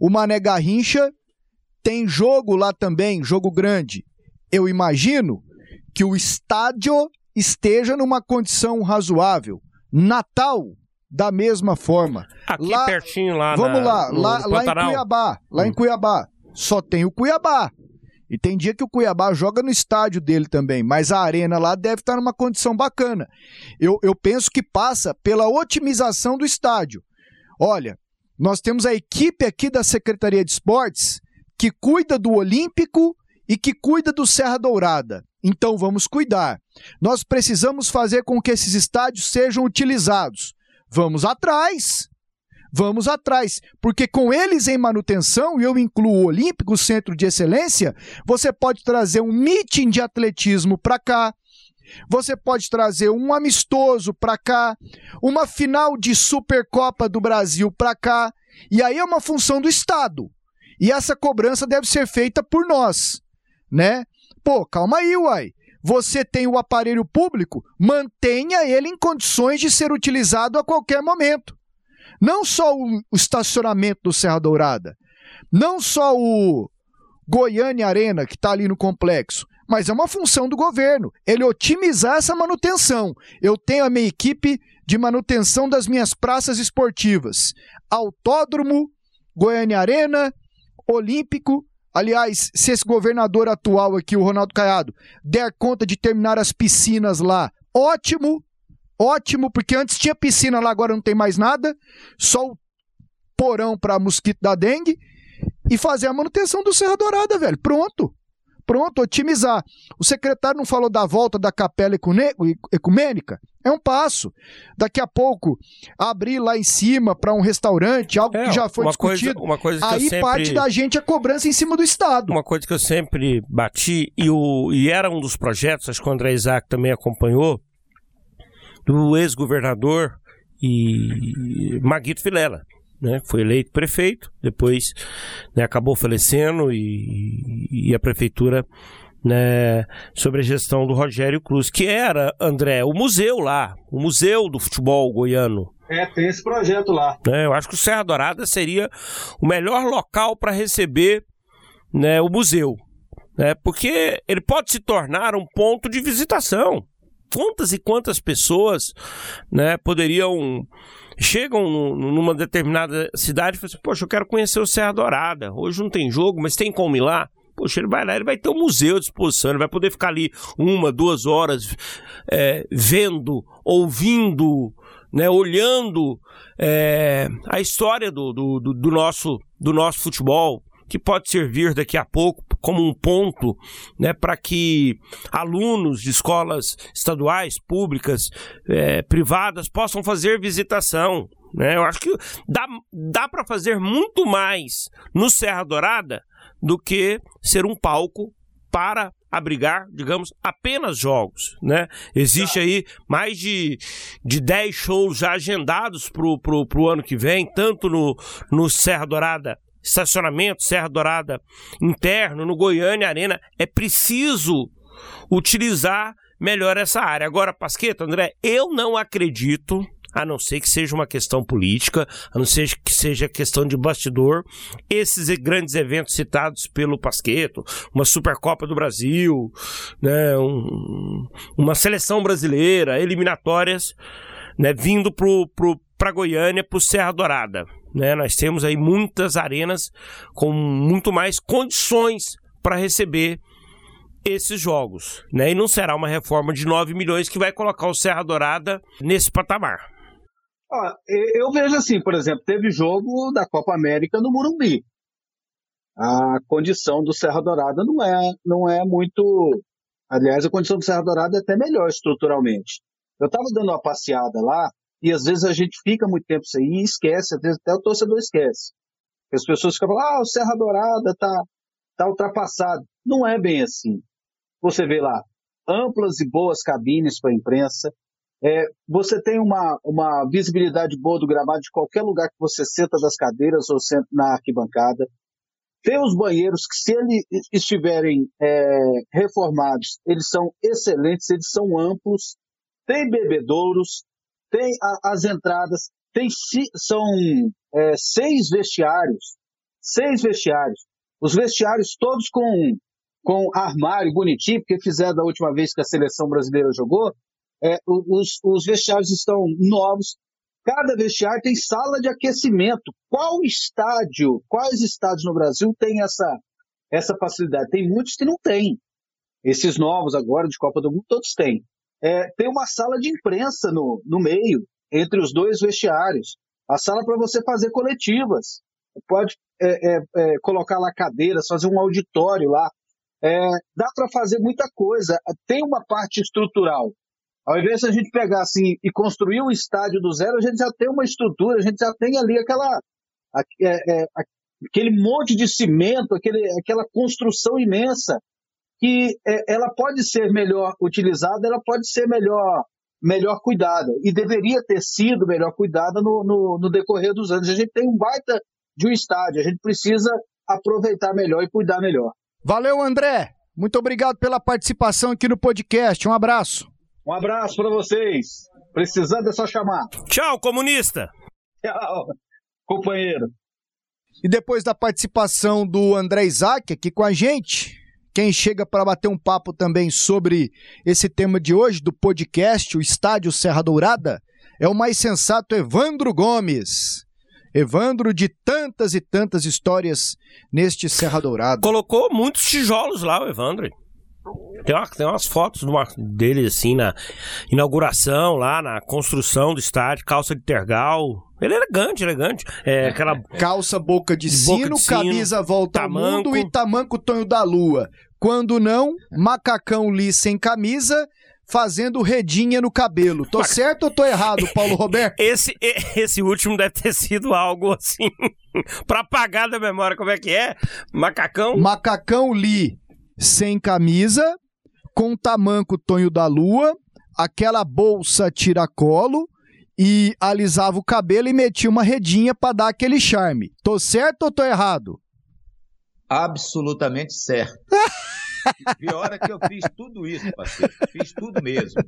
o Mané Garrincha tem jogo lá também, jogo grande. Eu imagino que o estádio esteja numa condição razoável. Natal, da mesma forma. Aqui lá, pertinho lá Vamos na, lá, no, lá, no lá em Cuiabá, lá hum. em Cuiabá. Só tem o Cuiabá. E tem dia que o Cuiabá joga no estádio dele também, mas a arena lá deve estar numa condição bacana. Eu, eu penso que passa pela otimização do estádio. Olha, nós temos a equipe aqui da Secretaria de Esportes que cuida do Olímpico e que cuida do Serra Dourada. Então vamos cuidar. Nós precisamos fazer com que esses estádios sejam utilizados. Vamos atrás. Vamos atrás, porque com eles em manutenção, e eu incluo o Olímpico, Centro de Excelência, você pode trazer um meeting de atletismo para cá, você pode trazer um amistoso para cá, uma final de Supercopa do Brasil para cá, e aí é uma função do Estado. E essa cobrança deve ser feita por nós, né? Pô, calma aí, uai. Você tem o aparelho público, mantenha ele em condições de ser utilizado a qualquer momento. Não só o, estacionamento do Serra Dourada, não só o Goiânia Arena, que está ali no complexo, mas é uma função do governo, ele otimizar essa manutenção. Eu tenho a minha equipe de manutenção das minhas praças esportivas: Autódromo, Goiânia Arena, Olímpico. Aliás, se esse governador atual aqui, o Ronaldo Caiado, der conta de terminar as piscinas lá, ótimo, ótimo, porque antes tinha piscina lá, agora não tem mais nada, só o porão para mosquito da dengue e fazer a manutenção do Serra Dourada, velho. Pronto. Pronto, otimizar. O secretário não falou da volta da capela ecumênica? É um passo. Daqui a pouco, abrir lá em cima para um restaurante, algo é, que já foi uma discutido. Coisa, uma coisa aí sempre... parte da gente a cobrança em cima do Estado. Uma coisa que eu sempre bati, e, o, e era um dos projetos, acho que o André Isaac também acompanhou, do ex-governador e Maguito Vilela né, foi eleito prefeito, depois né, acabou falecendo e, e a prefeitura né, sobre a gestão do Rogério Cruz, que era, André, o museu lá, o museu do futebol goiano. É, tem esse projeto lá. É, eu acho que o Serra Dourada seria o melhor local para receber né, o museu, né, porque ele pode se tornar um ponto de visitação. Quantas e quantas pessoas né, poderiam chegam numa determinada cidade e falam assim, poxa, eu quero conhecer o Serra Dourada. Hoje não tem jogo, mas tem como ir lá? Poxa, ele vai lá, ele vai ter um museu à disposição, ele vai poder ficar ali uma, duas horas é, vendo, ouvindo, né, olhando é, a história do, do, do, nosso, do nosso futebol, que pode servir daqui a pouco como um ponto né, para que alunos de escolas estaduais, públicas, é, privadas possam fazer visitação. Né? Eu acho que dá, dá para fazer muito mais no Serra Dourada do que ser um palco para abrigar, digamos, apenas jogos, né? Existe aí mais de, de 10 shows já agendados pro, pro, pro ano que vem, tanto no, no Serra Dourada estacionamento, Serra Dourada interno, no Goiânia Arena, é preciso utilizar melhor essa área. Agora, Pasqueta, André, eu não acredito, a não ser que seja uma questão política, a não ser que seja questão de bastidor, esses grandes eventos citados pelo Pasqueto, uma Supercopa do Brasil, né, um, uma seleção brasileira, eliminatórias, né, vindo para Goiânia, para Serra Dourada. Né? Nós temos aí muitas arenas com muito mais condições para receber esses jogos, né? E não será uma reforma de 9 milhões que vai colocar o Serra Dourada nesse patamar. Ah, eu vejo assim, por exemplo, teve jogo da Copa América no Murumbi. A condição do Serra Dourada não é, não é muito. Aliás, a condição do Serra Dourada é até melhor estruturalmente. Eu estava dando uma passeada lá e às vezes a gente fica muito tempo sem ir e esquece, às vezes até o torcedor esquece. As pessoas ficam falando, ah, o Serra Dourada tá, tá ultrapassado. Não é bem assim. Você vê lá, amplas e boas cabines para a imprensa, é, você tem uma, uma visibilidade boa do gramado de qualquer lugar que você senta das cadeiras ou senta na arquibancada. Tem os banheiros que, se eles estiverem é, reformados, eles são excelentes, eles são amplos. Tem bebedouros, tem a, as entradas, tem são é, seis vestiários, seis vestiários. Os vestiários todos com, com armário bonitinho, porque fizeram da última vez que a seleção brasileira jogou. É, os, os vestiários estão novos. Cada vestiário tem sala de aquecimento. Qual estádio, quais estádios no Brasil tem essa, essa facilidade? Tem muitos que não têm. Esses novos agora de Copa do Mundo, todos têm. É, tem uma sala de imprensa no, no meio, entre os dois vestiários. A sala para você fazer coletivas. Pode é, é, é, colocar lá cadeiras, fazer um auditório lá. É, dá para fazer muita coisa. Tem uma parte estrutural. Ao invés de a gente pegar assim e construir um estádio do zero, a gente já tem uma estrutura, a gente já tem ali aquela, é, aquele monte de cimento, aquele, aquela construção imensa que é, ela pode ser melhor utilizada, ela pode ser melhor melhor cuidada e deveria ter sido melhor cuidada no, no, no decorrer dos anos. A gente tem um baita de um estádio, a gente precisa aproveitar melhor e cuidar melhor. Valeu, André. Muito obrigado pela participação aqui no podcast. Um abraço. Um abraço para vocês. Precisando é só chamar. Tchau, comunista. Tchau, companheiro. E depois da participação do André Isaac aqui com a gente, quem chega para bater um papo também sobre esse tema de hoje do podcast, o Estádio Serra Dourada, é o mais sensato Evandro Gomes. Evandro, de tantas e tantas histórias neste Serra Dourada. Colocou muitos tijolos lá, o Evandro. Tem, uma, tem umas fotos uma, dele assim na inauguração, lá na construção do estádio, calça de tergal. Ele é elegante, elegante. É, aquela calça boca de, sino, boca de sino, camisa volta tamanco. ao mundo e tamanco Tonho da Lua. Quando não, macacão li sem camisa fazendo redinha no cabelo. Tô certo ou tô errado, Paulo Roberto? Esse, esse último deve ter sido algo assim, pra apagar da memória. Como é que é? Macacão? Macacão li sem camisa, com tamanco Tonho da Lua, aquela bolsa tiracolo e alisava o cabelo e metia uma redinha para dar aquele charme. Tô certo ou tô errado? Absolutamente certo. Pior é que eu fiz tudo isso, parceiro. Fiz tudo mesmo.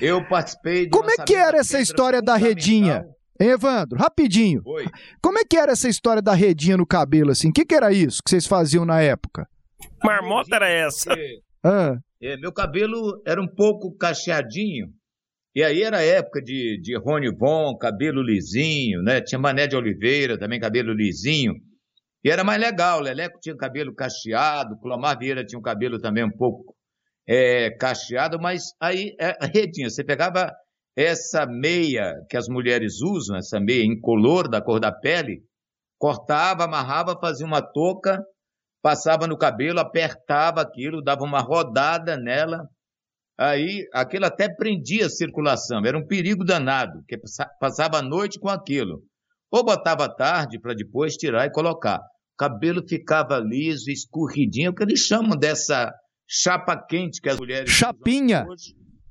Eu participei do Como é que era essa história da redinha? Hein, Evandro, rapidinho. Oi. Como é que era essa história da redinha no cabelo, assim? O que, que era isso que vocês faziam na época? Marmota era essa? Ah. É, meu cabelo era um pouco cacheadinho. E aí era época de, de Rony Von, cabelo lisinho, né? Tinha Mané de Oliveira, também cabelo lisinho. E era mais legal. Leleco tinha cabelo cacheado, Clomar Vieira tinha um cabelo também um pouco é, cacheado, mas aí é, redinha. Você pegava essa meia que as mulheres usam, essa meia incolor da cor da pele, cortava, amarrava, fazia uma touca passava no cabelo, apertava aquilo, dava uma rodada nela, aí aquilo até prendia a circulação, era um perigo danado, que passava a noite com aquilo. Ou botava tarde para depois tirar e colocar. O cabelo ficava liso, escorridinho, o que eles chamam dessa chapa quente que as mulheres Chapinha.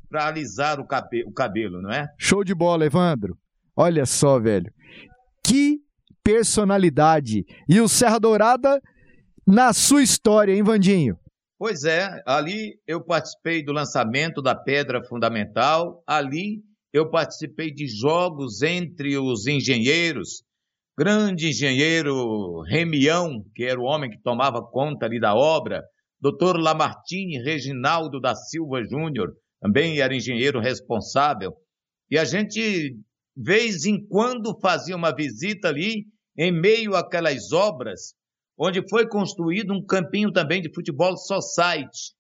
para alisar o, cabe o cabelo, não é? Show de bola, Evandro. Olha só, velho. Que personalidade. E o Serra Dourada na sua história, hein, Vandinho? Pois é, ali eu participei do lançamento da Pedra Fundamental, ali eu participei de jogos entre os engenheiros, grande engenheiro Remião, que era o homem que tomava conta ali da obra, doutor Lamartine Reginaldo da Silva Júnior, também era engenheiro responsável, e a gente, vez em quando, fazia uma visita ali, em meio àquelas obras, onde foi construído um campinho também de futebol society.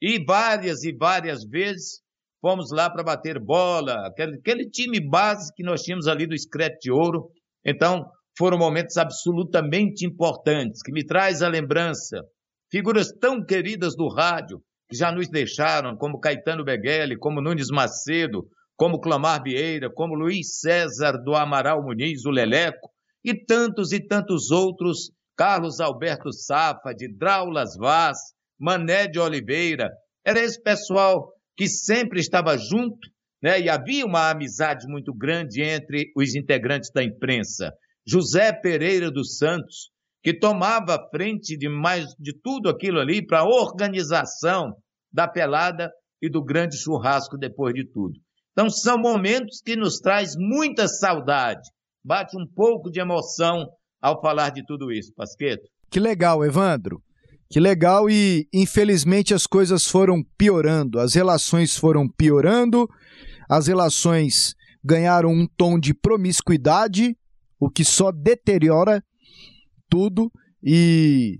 E várias e várias vezes fomos lá para bater bola, aquele, aquele, time base que nós tínhamos ali do Screte de Ouro. Então, foram momentos absolutamente importantes, que me traz a lembrança. Figuras tão queridas do rádio, que já nos deixaram, como Caetano Beghelli, como Nunes Macedo, como Clamar Vieira, como Luiz César do Amaral Muniz, o Leleco, e tantos e tantos outros Carlos Alberto Safa, de Draulas Vaz, Mané de Oliveira. Era esse pessoal que sempre estava junto, né? E havia uma amizade muito grande entre os integrantes da imprensa. José Pereira dos Santos, que tomava frente de mais de tudo aquilo ali para a organização da pelada e do grande churrasco depois de tudo. Então são momentos que nos traz muita saudade, bate um pouco de emoção ao falar de tudo isso, Pasqueto. Que legal, Evandro. Que legal e infelizmente as coisas foram piorando, as relações foram piorando, as relações ganharam um tom de promiscuidade, o que só deteriora tudo e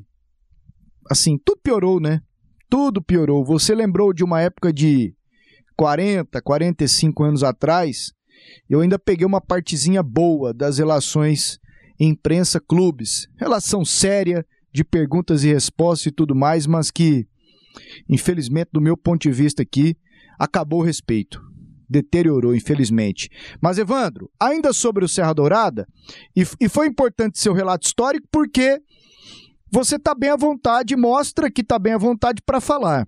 assim, tudo piorou, né? Tudo piorou. Você lembrou de uma época de 40, 45 anos atrás, eu ainda peguei uma partezinha boa das relações imprensa-clubes. Relação séria, de perguntas e respostas e tudo mais, mas que, infelizmente, do meu ponto de vista aqui, acabou o respeito. Deteriorou, infelizmente. Mas, Evandro, ainda sobre o Serra Dourada, e, e foi importante seu relato histórico porque você está bem à vontade, mostra que está bem à vontade para falar.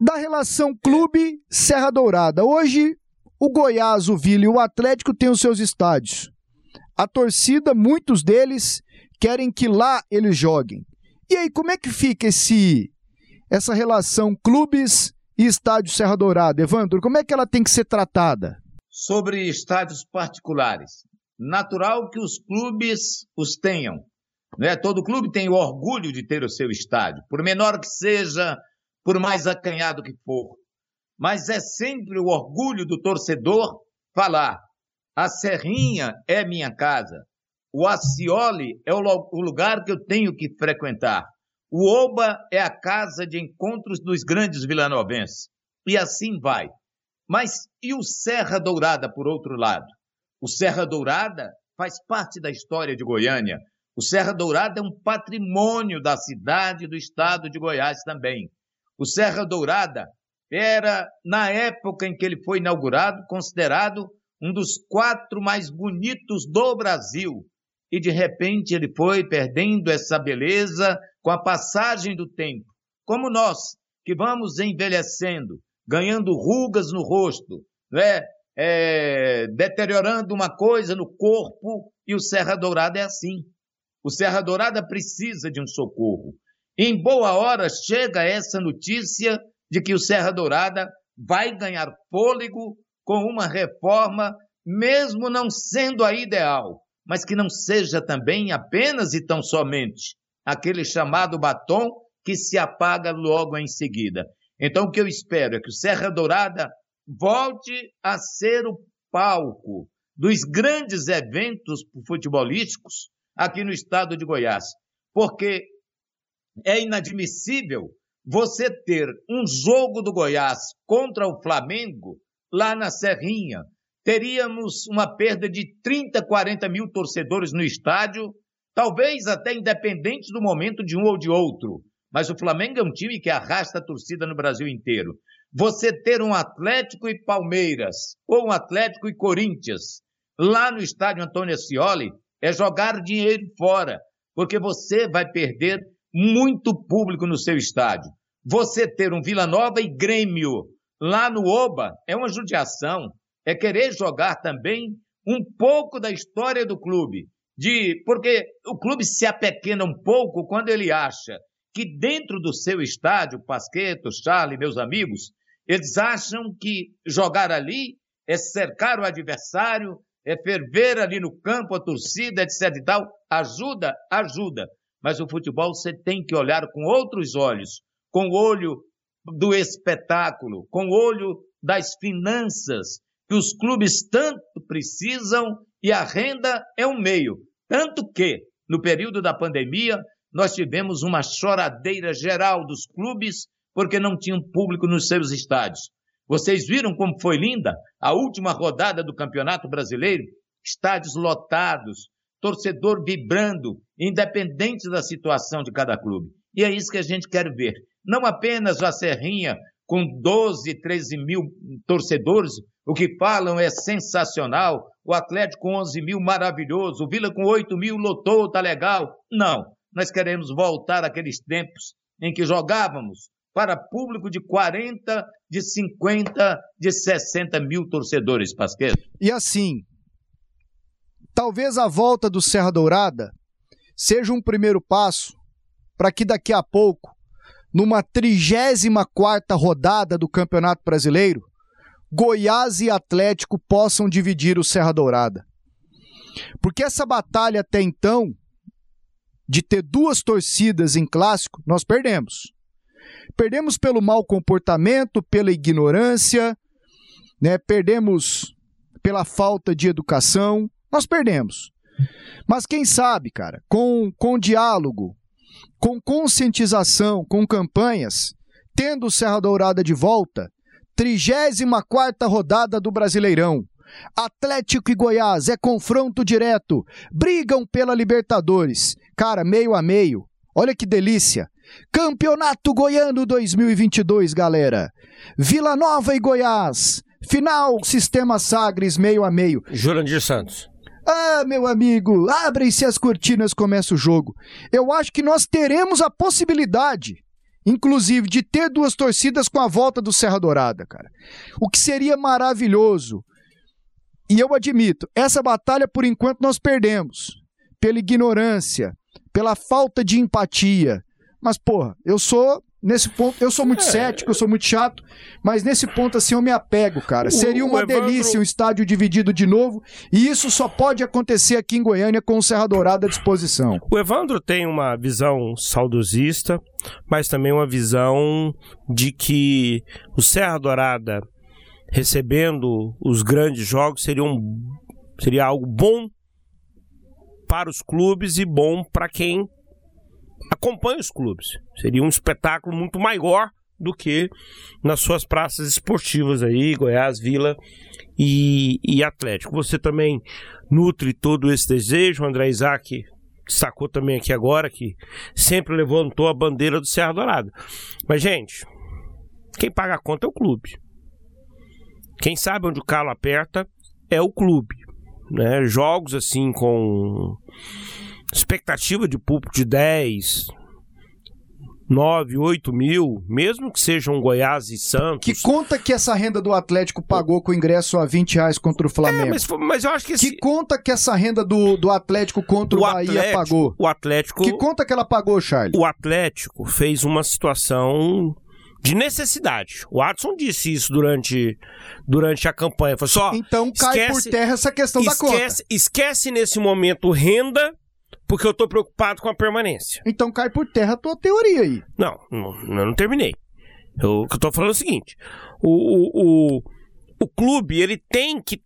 Da relação clube Serra Dourada. Hoje, o Goiás, o Vila e o Atlético têm os seus estádios. A torcida, muitos deles, querem que lá eles joguem. E aí, como é que fica esse essa relação clubes e estádio Serra Dourada? Evandro, como é que ela tem que ser tratada? Sobre estádios particulares. Natural que os clubes os tenham. Né? Todo clube tem o orgulho de ter o seu estádio, por menor que seja, por mais acanhado que for. Mas é sempre o orgulho do torcedor falar: a Serrinha é minha casa, o Acioli é o lugar que eu tenho que frequentar. O Oba é a casa de encontros dos grandes vilanovenses. E assim vai. Mas e o Serra Dourada, por outro lado? O Serra Dourada faz parte da história de Goiânia. O Serra Dourada é um patrimônio da cidade e do estado de Goiás também. O Serra Dourada era, na época em que ele foi inaugurado, considerado um dos quatro mais bonitos do Brasil e de repente ele foi perdendo essa beleza com a passagem do tempo. Como nós, que vamos envelhecendo, ganhando rugas no rosto, né? É, deteriorando uma coisa no corpo, e o Serra Dourada é assim. O Serra Dourada precisa de um socorro. Em boa hora chega essa notícia de que o Serra Dourada vai ganhar fôlego com uma reforma, mesmo não sendo a ideal, mas que não seja também apenas e tão somente aquele chamado batom que se apaga logo em seguida. Então, o que eu espero é que o Serra Dourada volte a ser o palco dos grandes eventos futebolísticos aqui no estado de Goiás, porque é inadmissível você ter um jogo do Goiás contra o Flamengo lá na Serrinha, teríamos uma perda de 30, 40 mil torcedores no estádio, talvez até independente do momento de um ou de outro. Mas o Flamengo é um time que arrasta a torcida no Brasil inteiro. Você ter um Atlético e Palmeiras, ou um Atlético e Corinthians, lá no estádio Antônio Ascioli, é jogar dinheiro fora, porque você vai perder muito público no seu estádio. Você ter um Vila Nova e Grêmio lá no Oba é uma judiação é querer jogar também um pouco da história do clube. De, porque o clube se apequena um pouco quando ele acha que dentro do seu estádio, Pasqueto, Charlie, meus amigos, eles acham que jogar ali é cercar o adversário, é ferver ali no campo a torcida, etc e tal. Ajuda, ajuda. Mas o futebol você tem que olhar com outros olhos, com o olho do espetáculo, com o olho das finanças, que os clubes tanto precisam e a renda é um meio. Tanto que, no período da pandemia, nós tivemos uma choradeira geral dos clubes porque não tinham público nos seus estádios. Vocês viram como foi linda a última rodada do Campeonato Brasileiro? Estádios lotados, torcedor vibrando, independente da situação de cada clube. E é isso que a gente quer ver. Não apenas a Serrinha com 12, 13 mil torcedores, o que falam é sensacional. O Atlético com 11 mil, maravilhoso. O Vila com 8 mil, lotou, tá legal. Não, nós queremos voltar àqueles tempos em que jogávamos para público de 40, de 50, de 60 mil torcedores, Pasqueiro. E assim, talvez a volta do Serra Dourada seja um primeiro passo para que daqui a pouco, numa 34 rodada do Campeonato Brasileiro, Goiás e Atlético possam dividir o Serra Dourada. Porque essa batalha até então, de ter duas torcidas em clássico, nós perdemos. Perdemos pelo mau comportamento, pela ignorância, né? perdemos pela falta de educação, nós perdemos. Mas quem sabe, cara, com, com diálogo, com conscientização, com campanhas, tendo Serra Dourada de volta, 34 rodada do Brasileirão. Atlético e Goiás é confronto direto, brigam pela Libertadores. Cara, meio a meio. Olha que delícia. Campeonato Goiano 2022, galera. Vila Nova e Goiás. Final Sistema Sagres meio a meio. Jurandir Santos. Ah, meu amigo, abrem-se as cortinas, começa o jogo. Eu acho que nós teremos a possibilidade, inclusive, de ter duas torcidas com a volta do Serra Dourada, cara. O que seria maravilhoso. E eu admito, essa batalha por enquanto nós perdemos. Pela ignorância, pela falta de empatia. Mas, porra, eu sou Nesse ponto, eu sou muito é. cético, eu sou muito chato, mas nesse ponto assim eu me apego, cara. O, Seria uma Evandro... delícia um estádio dividido de novo, e isso só pode acontecer aqui em Goiânia com o Serra Dourada à disposição. O Evandro tem uma visão saudosista, mas também uma visão de que o Serra Dourada recebendo os grandes jogos seria, um, seria algo bom para os clubes e bom para quem acompanha os clubes. Seria um espetáculo muito maior do que nas suas praças esportivas aí, Goiás, Vila e, e Atlético. Você também nutre todo esse desejo, o André Isaac destacou também aqui agora que sempre levantou a bandeira do Serra Dourada. Mas, gente, quem paga a conta é o clube. Quem sabe onde o calo aperta é o clube. Né? Jogos assim com expectativa de público de 10, 9, 8 mil, mesmo que sejam Goiás e Santos. Que conta que essa renda do Atlético pagou com o ingresso a 20 reais contra o Flamengo? É, mas, mas, eu acho que... Esse... Que conta que essa renda do, do Atlético contra o, o Bahia Atlético, pagou? O Atlético... Que conta que ela pagou, Charles? O Atlético fez uma situação de necessidade. O Adson disse isso durante, durante a campanha. Falou só, então cai esquece, por terra essa questão esquece, da conta. Esquece nesse momento renda porque eu tô preocupado com a permanência. Então cai por terra a tua teoria aí. Não, não, eu não terminei. Eu, eu tô falando é o seguinte: o, o, o, o clube ele tem que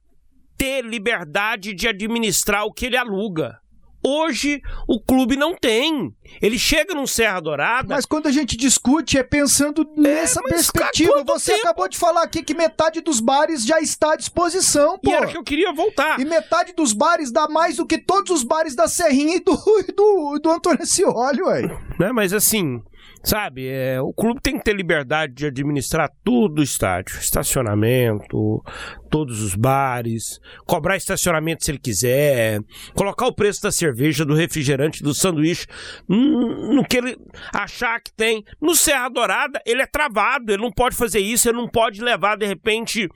ter liberdade de administrar o que ele aluga. Hoje o clube não tem. Ele chega num Serra Dourada. Mas quando a gente discute é pensando nessa é, perspectiva. Você tempo? acabou de falar aqui que metade dos bares já está à disposição, pô. E era que eu queria voltar. E metade dos bares dá mais do que todos os bares da Serrinha e do, do, do Antônio Cioli, ué. Né, mas assim, Sabe, é, o clube tem que ter liberdade de administrar tudo o estádio, estacionamento, todos os bares, cobrar estacionamento se ele quiser, colocar o preço da cerveja, do refrigerante, do sanduíche, no que ele achar que tem. No Serra Dourada, ele é travado, ele não pode fazer isso, ele não pode levar de repente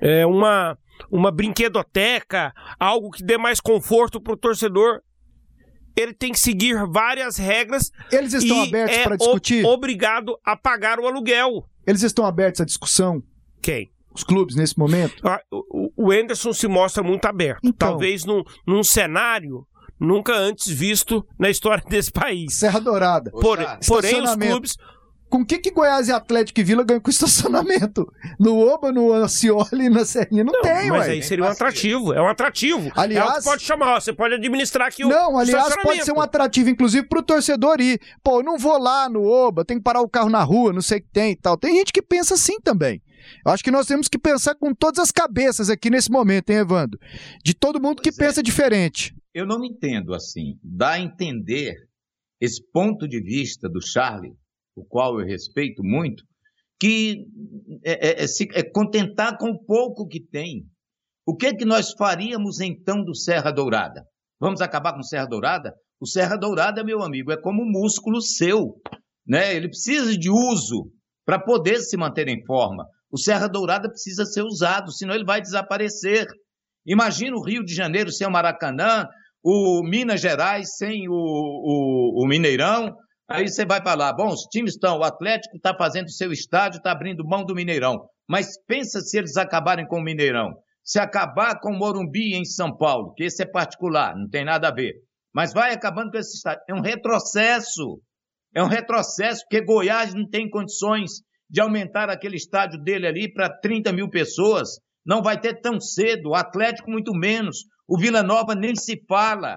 é, uma uma brinquedoteca, algo que dê mais conforto para o torcedor ele tem que seguir várias regras. Eles estão abertos é para discutir? obrigado a pagar o aluguel. Eles estão abertos à discussão? Quem? Os clubes nesse momento? Ah, o Enderson se mostra muito aberto. Então, Talvez num, num cenário nunca antes visto na história desse país. Serra Dourada. Por, porém, os clubes, com que que Goiás e Atlético e Vila ganham com estacionamento? No Oba, no Ancioli, na Serrinha, não, não tem, Mas ué. aí seria um atrativo, é um atrativo. Aliás, é pode chamar, você pode administrar aqui o Não, aliás, pode ser um atrativo, inclusive, pro torcedor ir. Pô, eu não vou lá no Oba, tem que parar o carro na rua, não sei o que tem e tal. Tem gente que pensa assim também. Eu acho que nós temos que pensar com todas as cabeças aqui nesse momento, hein, Evandro? De todo mundo pois que é. pensa diferente. Eu não me entendo assim. Dá a entender esse ponto de vista do Charlie o qual eu respeito muito, que é, é, é, se é contentar com o pouco que tem. O que é que nós faríamos então do Serra Dourada? Vamos acabar com Serra Dourada? O Serra Dourada, meu amigo, é como um músculo seu, né? Ele precisa de uso para poder se manter em forma. O Serra Dourada precisa ser usado, senão ele vai desaparecer. Imagina o Rio de Janeiro ser o Maracanã, o Minas Gerais, sem o, o, o Mineirão. Aí você vai falar, bom, os times estão, o Atlético está fazendo seu estádio, está abrindo mão do Mineirão. Mas pensa se eles acabarem com o Mineirão. Se acabar com o Morumbi em São Paulo, que esse é particular, não tem nada a ver. Mas vai acabando com esse estádio. É um retrocesso. É um retrocesso, porque Goiás não tem condições de aumentar aquele estádio dele ali para 30 mil pessoas. Não vai ter tão cedo. O Atlético, muito menos. O Vila Nova nem se fala.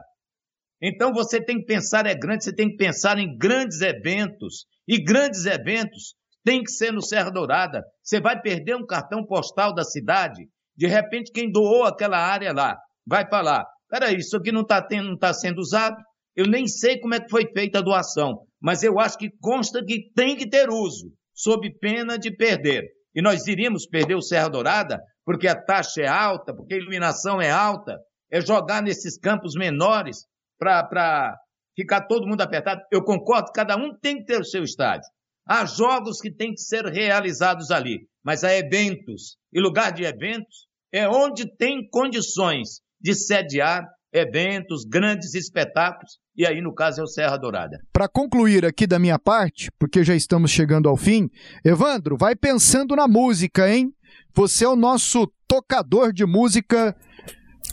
Então você tem que pensar é grande, você tem que pensar em grandes eventos. E grandes eventos tem que ser no Serra Dourada. Você vai perder um cartão postal da cidade. De repente, quem doou aquela área lá vai falar: peraí, isso aqui não está tá sendo usado. Eu nem sei como é que foi feita a doação, mas eu acho que consta que tem que ter uso, sob pena de perder. E nós iríamos perder o Serra Dourada porque a taxa é alta, porque a iluminação é alta, é jogar nesses campos menores para ficar todo mundo apertado. Eu concordo, cada um tem que ter o seu estádio. Há jogos que têm que ser realizados ali, mas há eventos. E lugar de eventos é onde tem condições de sediar eventos, grandes espetáculos, e aí no caso é o Serra Dourada. Para concluir aqui da minha parte, porque já estamos chegando ao fim, Evandro, vai pensando na música, hein? Você é o nosso tocador de música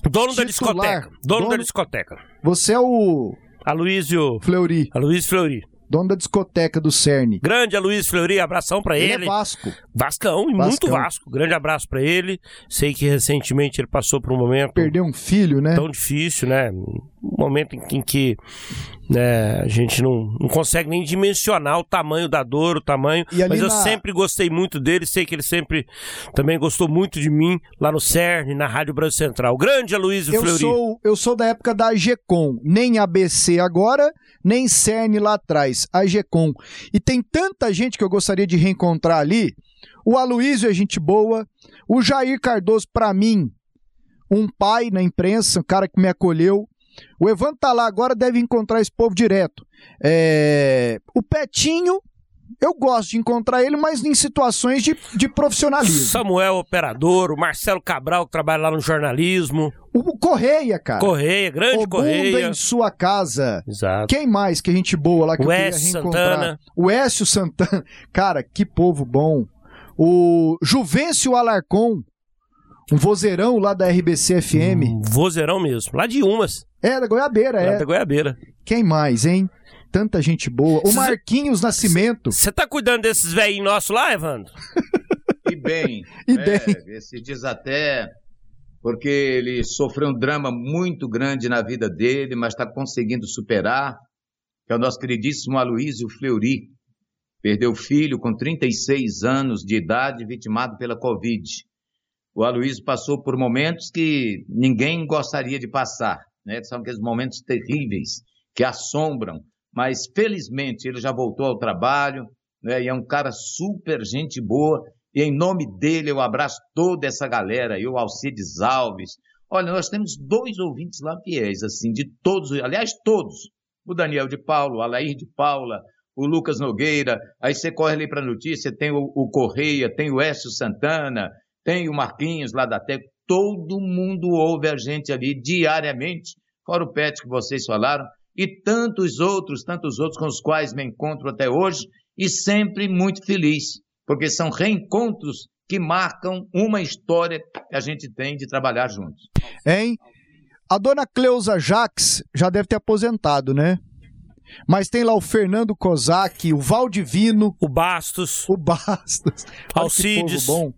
Dono titular. da discoteca. Dono, Dono, da discoteca. Você é o. Aloysio. Fleury. Aloysio Fleury. Dono da discoteca do CERN. Grande Aloysio Fleury, abração para ele. Ele é Vasco. Vascão, e muito Vasco. Grande abraço para ele. Sei que recentemente ele passou por um momento. Perdeu um filho, né? Tão difícil, né? Momento em, em que né, a gente não, não consegue nem dimensionar o tamanho da dor, o tamanho. Mas eu na... sempre gostei muito dele, sei que ele sempre também gostou muito de mim lá no CERN, na Rádio Brasil Central. Grande Aloysio eu Fleury. Sou, eu sou da época da GECOM, nem ABC agora, nem CERN lá atrás, a GECOM. E tem tanta gente que eu gostaria de reencontrar ali. O Aloysio é gente boa, o Jair Cardoso, para mim, um pai na imprensa, um cara que me acolheu. O Evandro tá lá agora, deve encontrar esse povo direto. É... O Petinho, eu gosto de encontrar ele, mas em situações de, de profissionalismo. Samuel Operador, o Marcelo Cabral, que trabalha lá no jornalismo. O Correia, cara. Correia, grande o Correia. em sua casa. Exato. Quem mais que a gente boa lá que o eu queria reencontrar? Santana. O Écio Santana. Cara, que povo bom. O Juvencio Alarcon. Um vozeirão lá da RBC FM. Um vozeirão mesmo. Lá de Umas. É, da Goiabeira, é. Da Goiabeira. Quem mais, hein? Tanta gente boa. O Marquinhos Nascimento. Você tá cuidando desses velhinhos nossos lá, Evandro? E bem. e é, bem. Esse diz até porque ele sofreu um drama muito grande na vida dele, mas está conseguindo superar, que é o nosso queridíssimo Aloysio Fleury. Perdeu filho com 36 anos de idade, vitimado pela Covid. O Aloysio passou por momentos que ninguém gostaria de passar, né? São aqueles momentos terríveis que assombram, mas felizmente ele já voltou ao trabalho, né? E é um cara super gente boa. E em nome dele eu abraço toda essa galera, eu, Alcides Alves. Olha, nós temos dois ouvintes lá fiéis, assim, de todos, aliás, todos. O Daniel de Paulo, o Alair de Paula, o Lucas Nogueira, aí você corre ali para a notícia, tem o, o Correia, tem o Écio Santana, tem o Marquinhos lá da Tec, todo mundo ouve a gente ali diariamente, fora o Pet que vocês falaram, e tantos outros, tantos outros com os quais me encontro até hoje, e sempre muito feliz, porque são reencontros que marcam uma história que a gente tem de trabalhar juntos. Hein? A dona Cleusa Jaques já deve ter aposentado, né? Mas tem lá o Fernando Kozak, o Valdivino. O Bastos. O Bastos. Alcides. bom.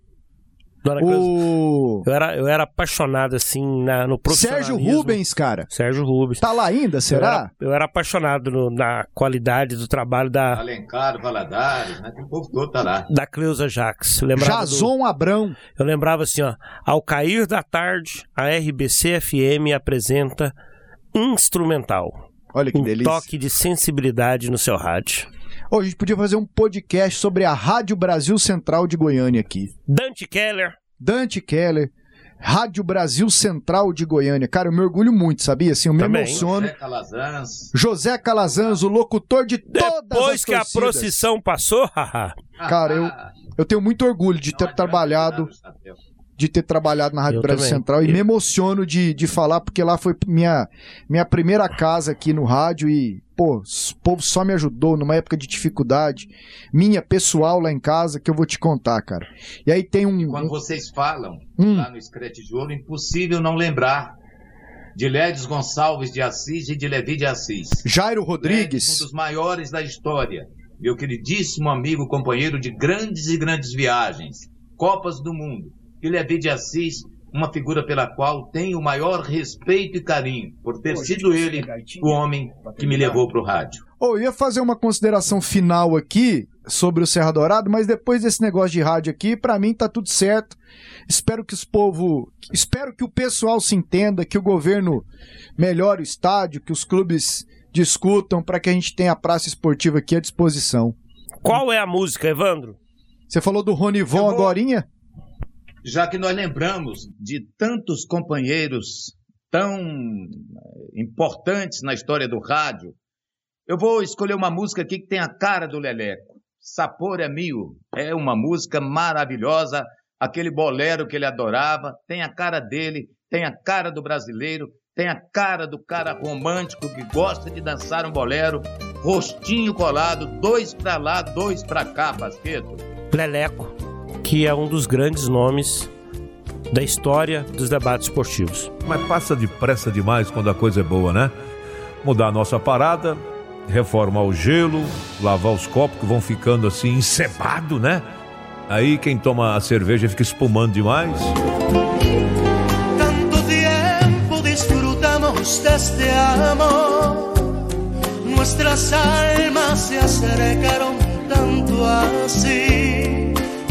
Dona o... Eu era, eu era apaixonado, assim, na, no profissionalismo. Sérgio Rubens, cara. Sérgio Rubens. Tá lá ainda, será? Eu era, eu era apaixonado no, na qualidade do trabalho da... Alencar, Valadares, né? Tem um povo todo tá lá. Da Cleusa Jacques. Jason do... Abrão. Eu lembrava assim, ó. Ao cair da tarde, a RBC FM apresenta Instrumental. Olha que um delícia. toque de sensibilidade no seu rádio. Oh, a gente podia fazer um podcast sobre a Rádio Brasil Central de Goiânia aqui. Dante Keller. Dante Keller. Rádio Brasil Central de Goiânia. Cara, eu me orgulho muito, sabia? Assim, eu me Também. emociono. José Calazans. José Calazans, o locutor de todas Depois as que a procissão passou, haha. Cara, eu, eu tenho muito orgulho de ter trabalhado de ter trabalhado na Rádio Eu Brasil também. Central e Eu- me emociono de, de falar, porque lá foi minha, minha primeira casa aqui no rádio e, pô, o povo só me ajudou numa época de dificuldade, minha pessoal lá em casa, que eu vou te contar, cara. E aí tem um. Quando vocês falam Hum. lá no Screte de Ouro, impossível não lembrar de Lédios Gonçalves de Assis e de Levi de Assis. Jairo Lédios, Rodrigues. um dos maiores da história. Meu queridíssimo amigo, companheiro de grandes e grandes viagens, Copas do Mundo. E Levi de Assis, uma figura pela qual tenho o maior respeito e carinho, por ter sido ele o homem que me levou para o rádio. Ô, eu ia fazer uma consideração final aqui sobre o Serra Dourado, mas depois desse negócio de rádio aqui, pra mim tá tudo certo. Espero que os povo, espero que o pessoal se entenda, que o governo melhore o estádio, que os clubes discutam para que a gente tenha a praça esportiva aqui à disposição. Qual é a música, Evandro? Você falou do Ronivon vou- agorinha? Já que nós lembramos de tantos companheiros tão eh, importantes na história do rádio, eu vou escolher uma música aqui que tem a cara do Leleco. Sapor é Mil. É uma música maravilhosa, aquele bolero que ele adorava, tem a cara dele, tem a cara do brasileiro, tem a cara do cara romântico que gosta de dançar um bolero, rostinho colado, dois pra lá, dois pra cá, Pasqueto. Leleco, que é um dos grandes nomes da história dos debates esportivos. Mas passa depressa demais quando a coisa é boa, né? Mudar a nossa parada, reformar o gelo, lavar os copos que vão ficando assim encebado, né? Aí quem toma a cerveja fica espumando demais. Tanto tiempo disfrutamos de este amor. Nuestras almas se acercaron tanto así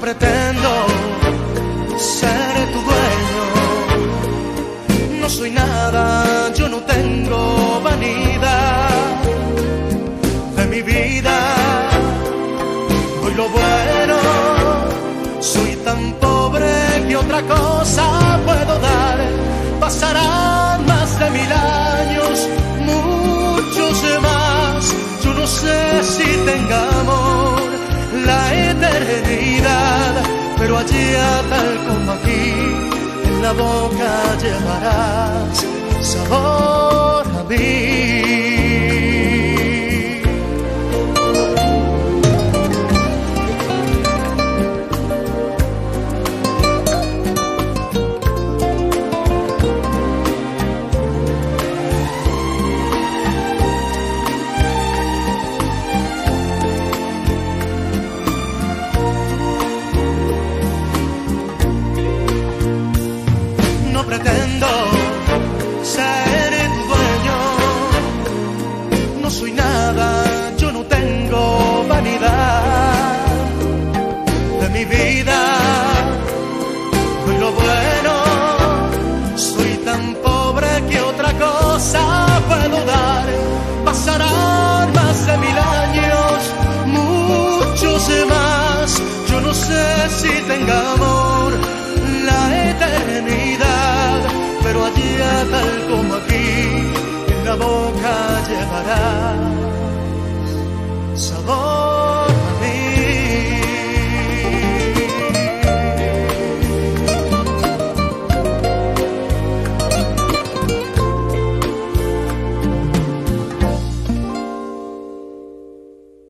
Pretendo ser tu dueño, no soy nada, yo no tengo vanidad de mi vida. Doy lo bueno, soy tan pobre que otra cosa puedo dar. Pasarán más de mil años, muchos más. Yo no sé si tengamos la pero allá tal como aquí, en la boca llevarás sabor a mí. Tenga amor la eternidad, pero allá tal como aquí, en la boca llevarás sabor